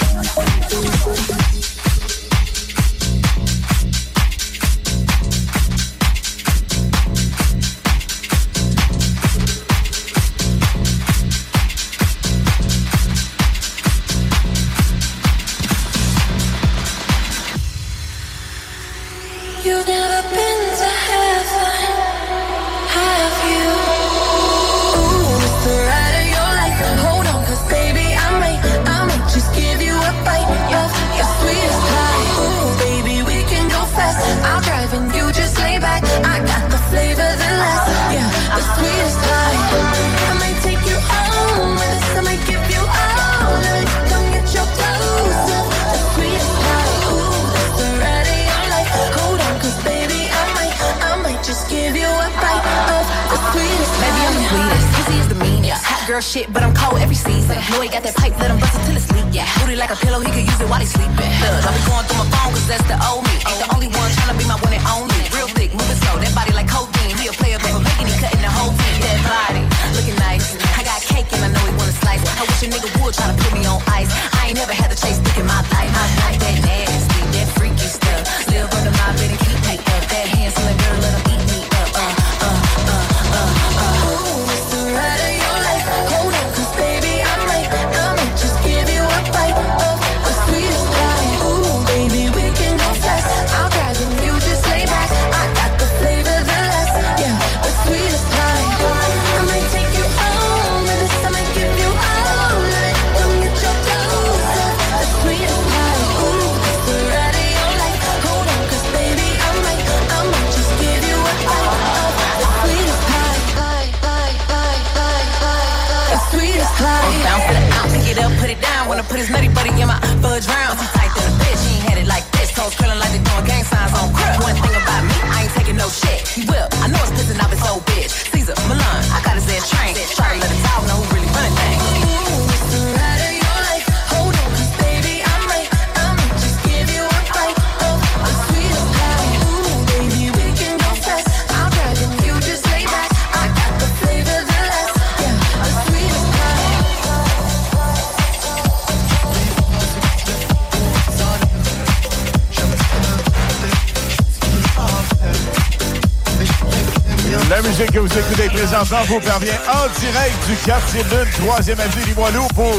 présentement vous parvient en direct du quartier Lune, 3e avenue Limoilou pour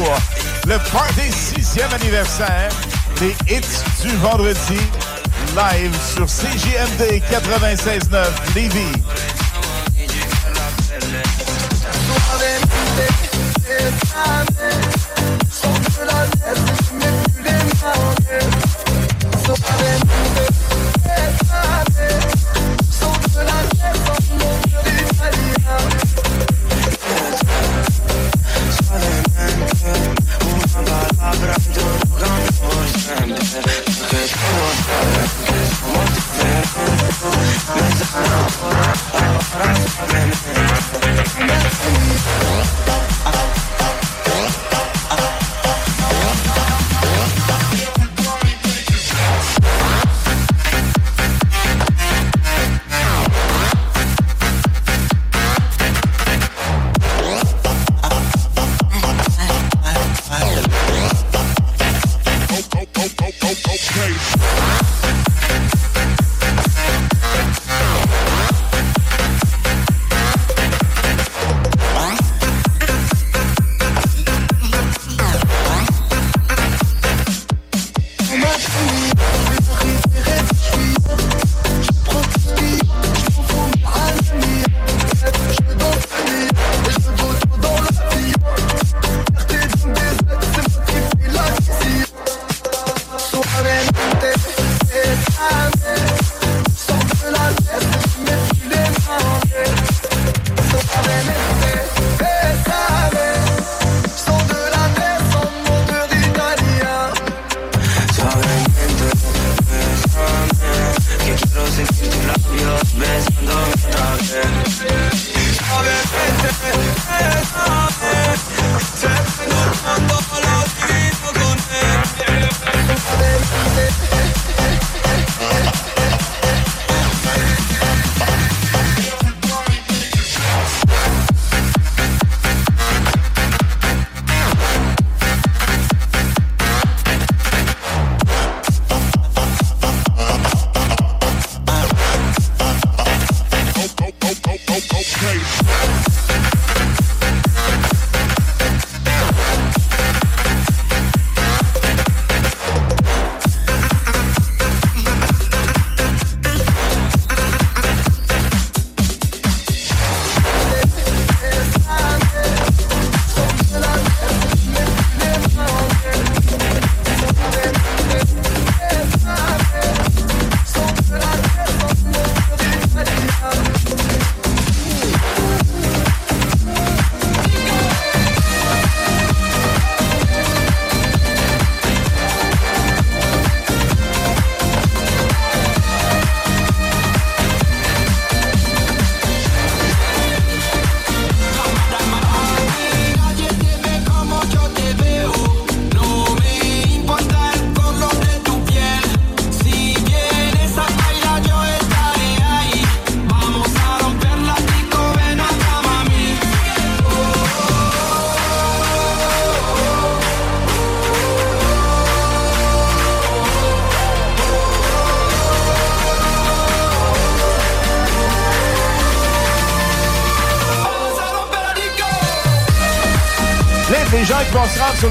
le party 6e anniversaire des hits du vendredi live sur CJMD 96.9 Lévis.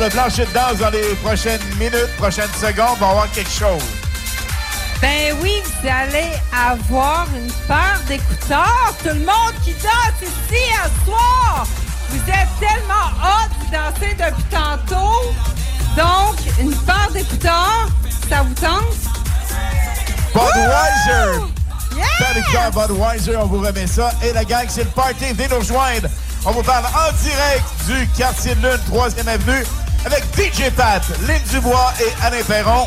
Le plancher de danse dans les prochaines minutes, prochaines secondes vont avoir quelque chose. Ben oui, vous allez avoir une paire d'écouteurs. Tout le monde qui danse ici à soir. Vous êtes tellement hot, vous dansez depuis tantôt. Donc, une paire d'écouteurs, ça vous tente? Budweiser! Panicard Budweiser, on vous remet ça. Et la gang, c'est le party. Venez nous rejoindre. On vous parle en direct du quartier de Lune, 3e Avenue, avec DJ Pat, Lynn Dubois et Alain Perron.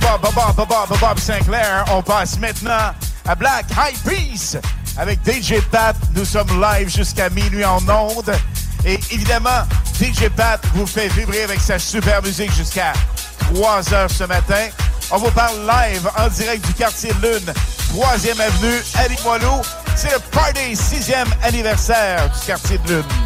Baba, Baba, Baba, Baba Sinclair. On passe maintenant à Black High Peace avec DJ Pat. Nous sommes live jusqu'à minuit en ondes. Et évidemment, DJ Pat vous fait vibrer avec sa super musique jusqu'à 3 heures ce matin. On vous parle live en direct du quartier Lune, 3e avenue, à Limoilou. C'est le party 6e anniversaire du quartier de Lune.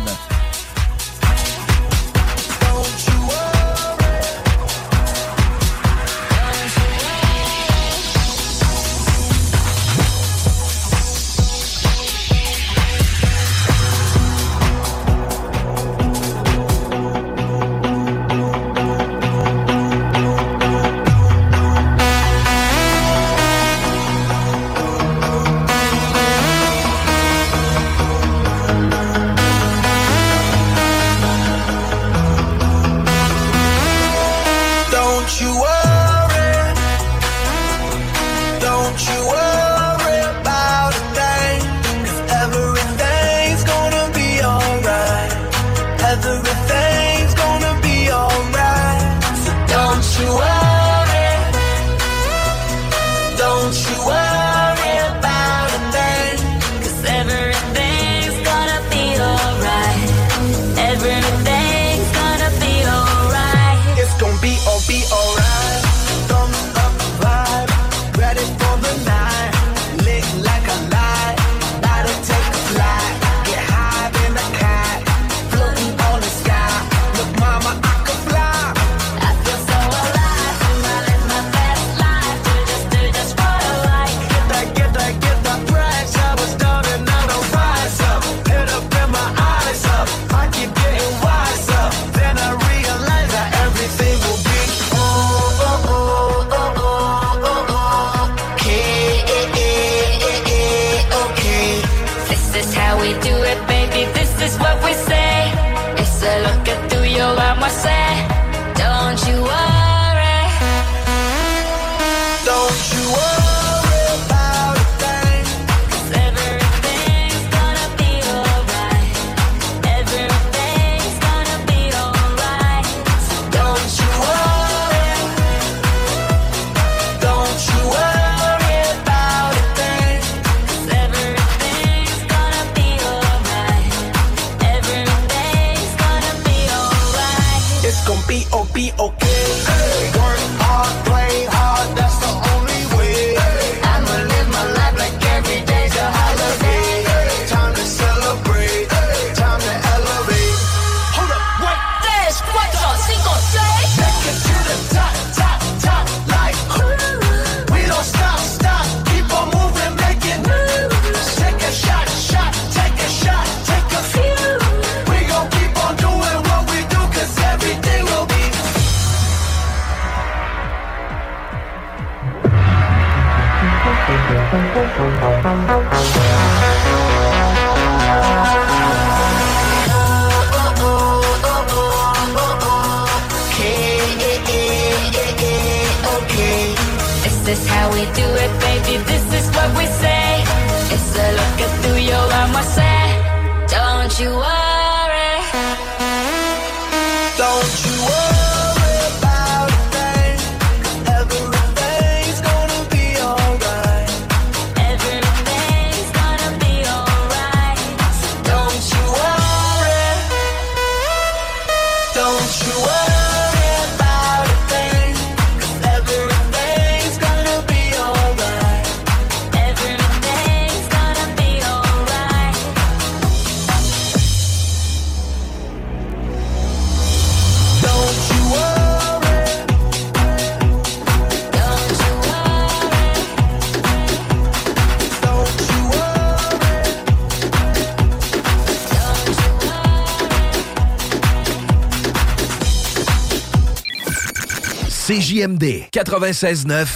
CJMD 96-9,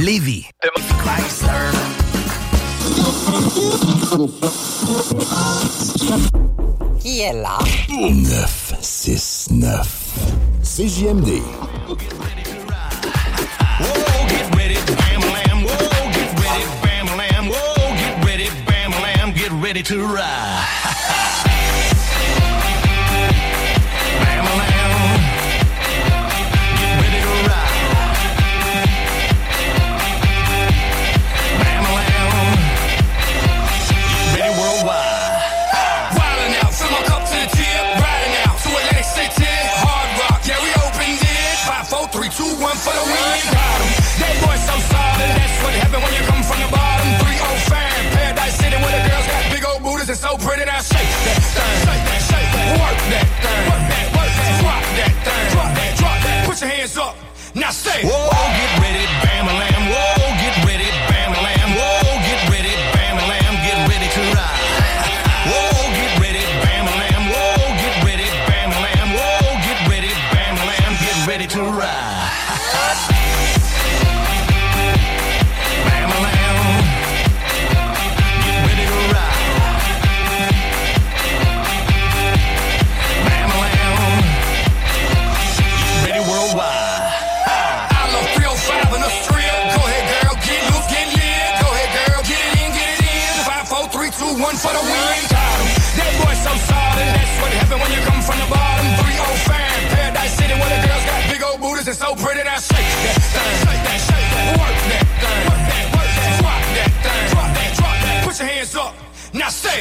Lévis. Qui là? 969 CJMD. Get ready to ride. Work that thing. Drop that thing. Put your hands up. Now say. Whoa, get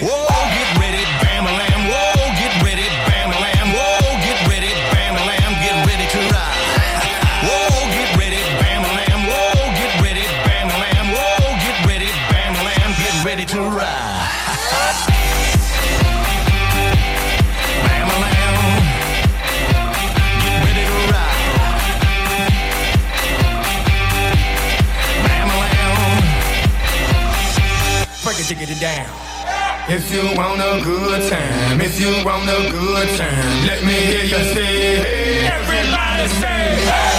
Whoa, get ready, bam a lamb. Whoa, get ready, bam a lamb. Whoa, get ready, bam a lamb. Get ready to ride. Whoa, get ready, bam a lamb. Whoa, get ready, bam a lamb. Whoa, get ready, bam a lamb. Get ready to ride. break it, dig it down. If you want a good time, if you want a good time, let me hear you say, hey. everybody say, hey.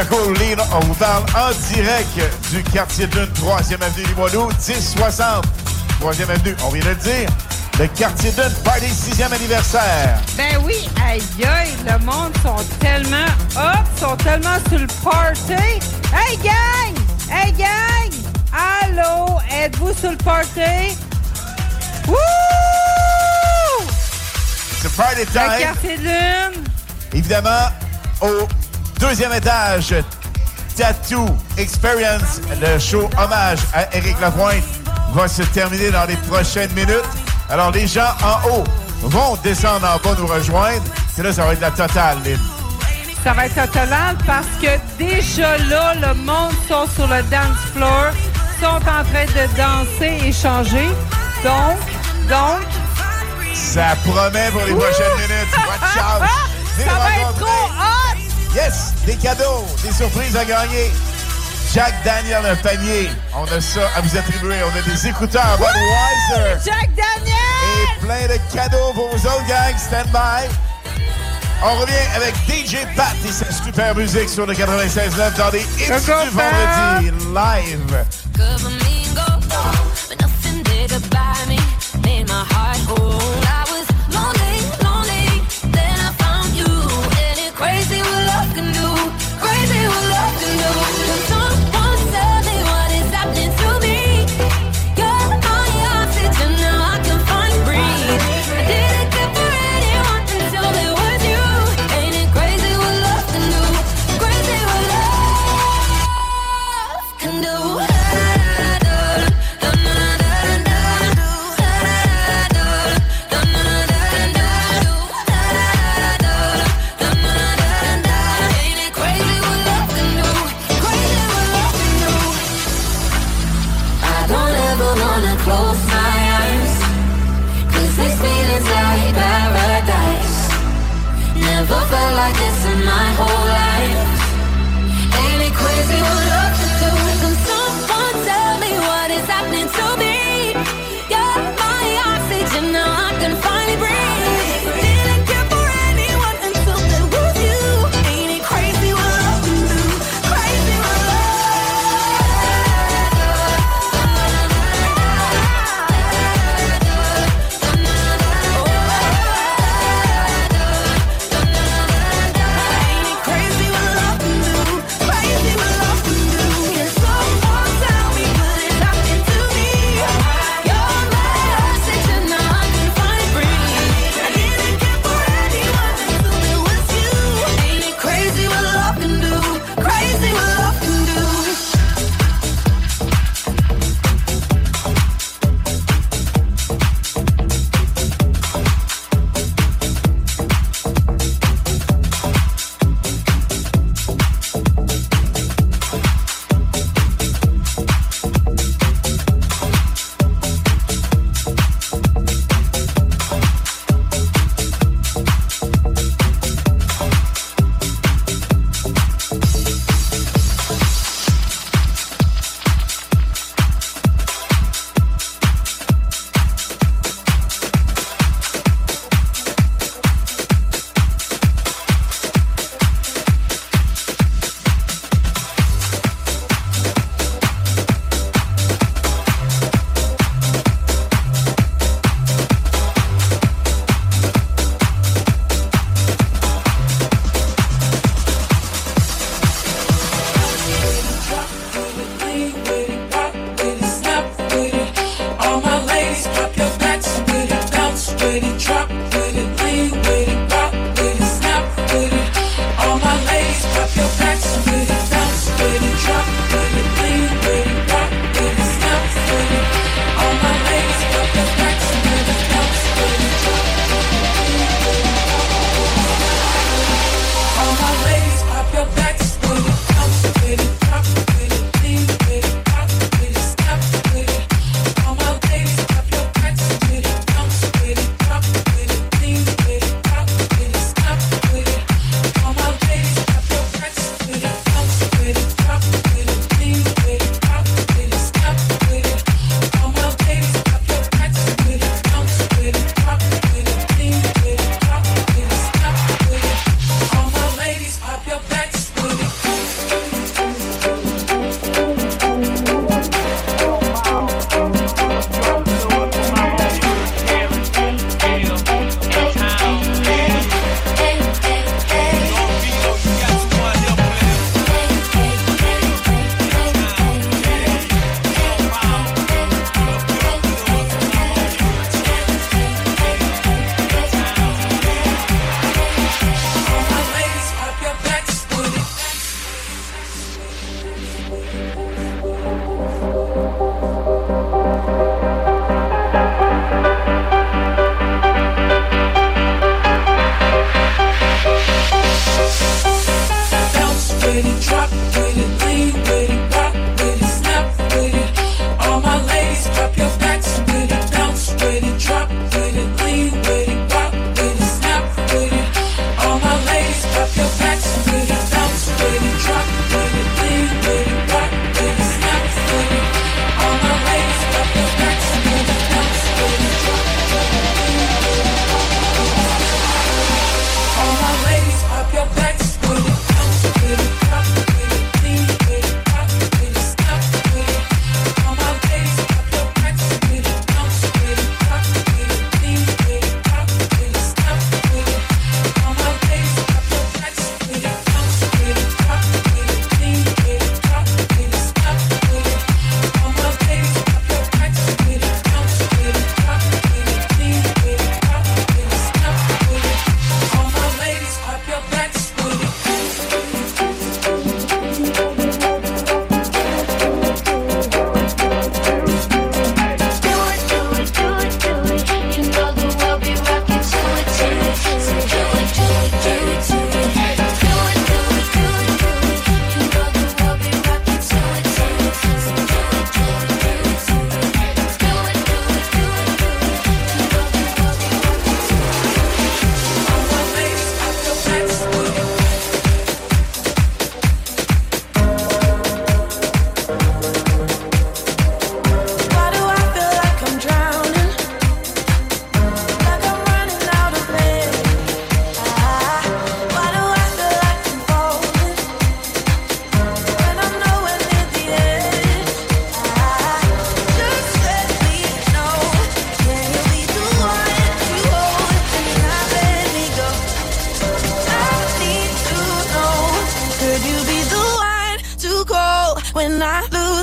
On vous parle en direct du quartier d'une, 3e avenue Limoilou, 1060. 3e avenue, on vient de le dire. Le quartier d'une, party 6e anniversaire. Ben oui, aïe aïe, le monde sont tellement hop, sont tellement sur le party. Hey gang! Hey gang! Allô, êtes-vous sur le party? Wouh! C'est party Le time. quartier de lune. Évidemment, au deuxième étage, Tattoo Experience, le show hommage à Éric Lapointe va se terminer dans les prochaines minutes. Alors, les gens en haut vont descendre en bas nous rejoindre. Et là, ça va être la totale, Lynn. Ça va être total parce que déjà là, le monde sont sur le dance floor, sont en train de danser et changer. Donc, donc, Ça promet pour les prochaines minutes. Watch out! Venez ça va être trop hot! Yes! Des cadeaux, des surprises à gagner. Jack Daniel, un panier. On a ça à vous attribuer. On a des écouteurs Budweiser. Jack Daniel! Et plein de cadeaux pour vous autres, gang. Stand by. On revient avec DJ Pat et sa super musique sur le 96.9 dans les hits du vendredi live.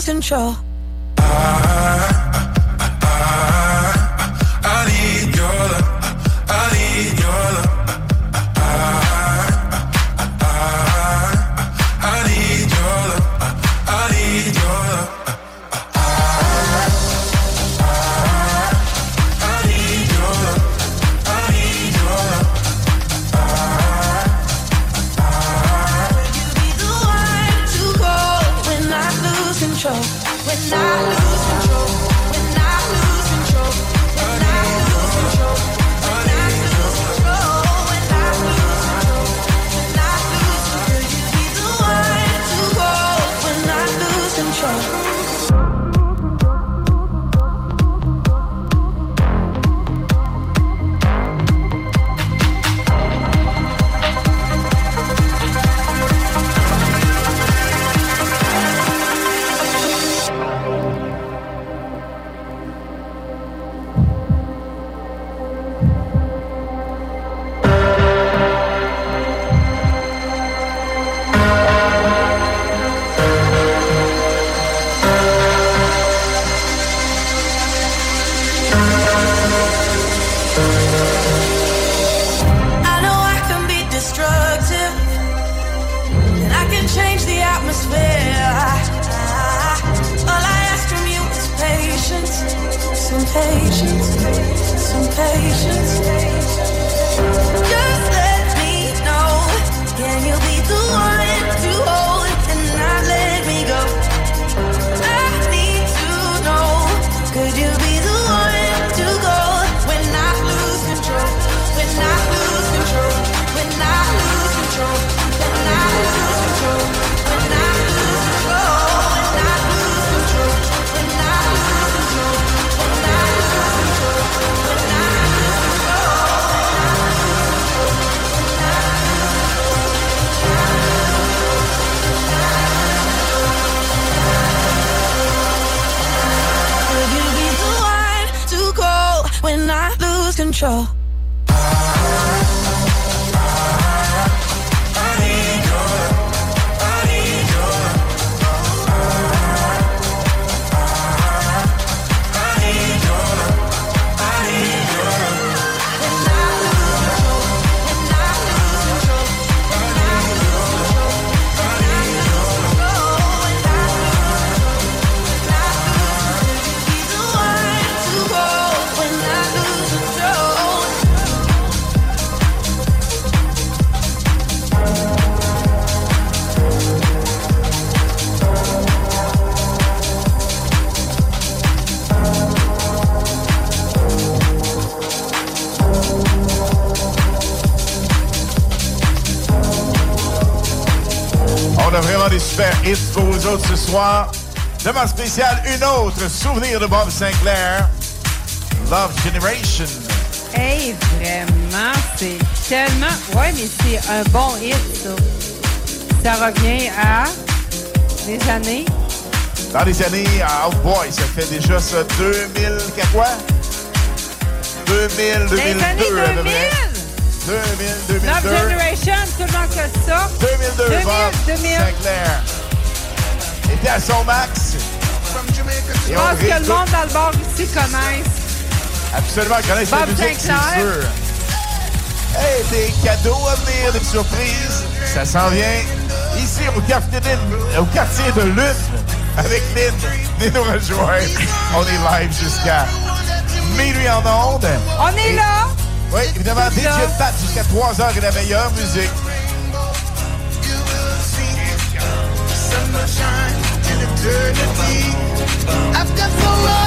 Control. I pour vous autres ce soir. Demain spécial, une autre souvenir de Bob Sinclair. Love Generation. Hey, vraiment, c'est tellement. Ouais, mais c'est un bon hit, ça. Ça revient à des années. Dans les années, ah, oh boy, ça fait déjà ça 2000, qu'à quoi? 2000, 2002 Des années à peu 2000. près. 2000, 2002. Love Generation, tout le monde que ça. 2002, 2000, Bob 2000. Sinclair. Était à son max. Je pense que le monde dans le bar ici connaisse. Absolument, connaissent la Bob musique, c'est sûr. Hey, des cadeaux à venir, des surprises. Ça s'en vient ici au quartier, de- au quartier de Lune avec Lynn. Venez nous rejoindre. On est live jusqu'à minuit en onde. On est Et- là. Oui, évidemment, Pat jusqu'à 3 heures et la meilleure musique. I've got so much love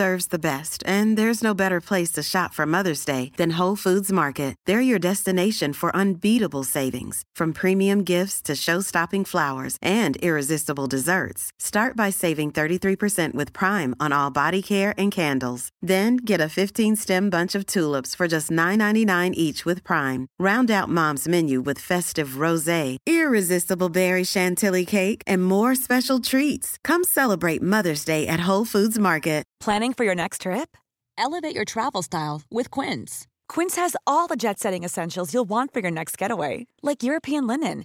deserves the best, and there's no better place to shop for Mother's Day than Whole Foods Market. They're your destination for unbeatable savings, from premium gifts to show-stopping flowers and irresistible desserts. Start by saving 33% with Prime on all body care and candles. Then get a 15-stem bunch of tulips for just $9.99 each with Prime. Round out Mom's menu with festive rosé, irresistible berry chantilly cake, and more special treats. Come celebrate Mother's Day at Whole Foods Market. Planning for your next trip? Elevate your travel style with Quince. Quince has all the jet setting essentials you'll want for your next getaway, like European linen,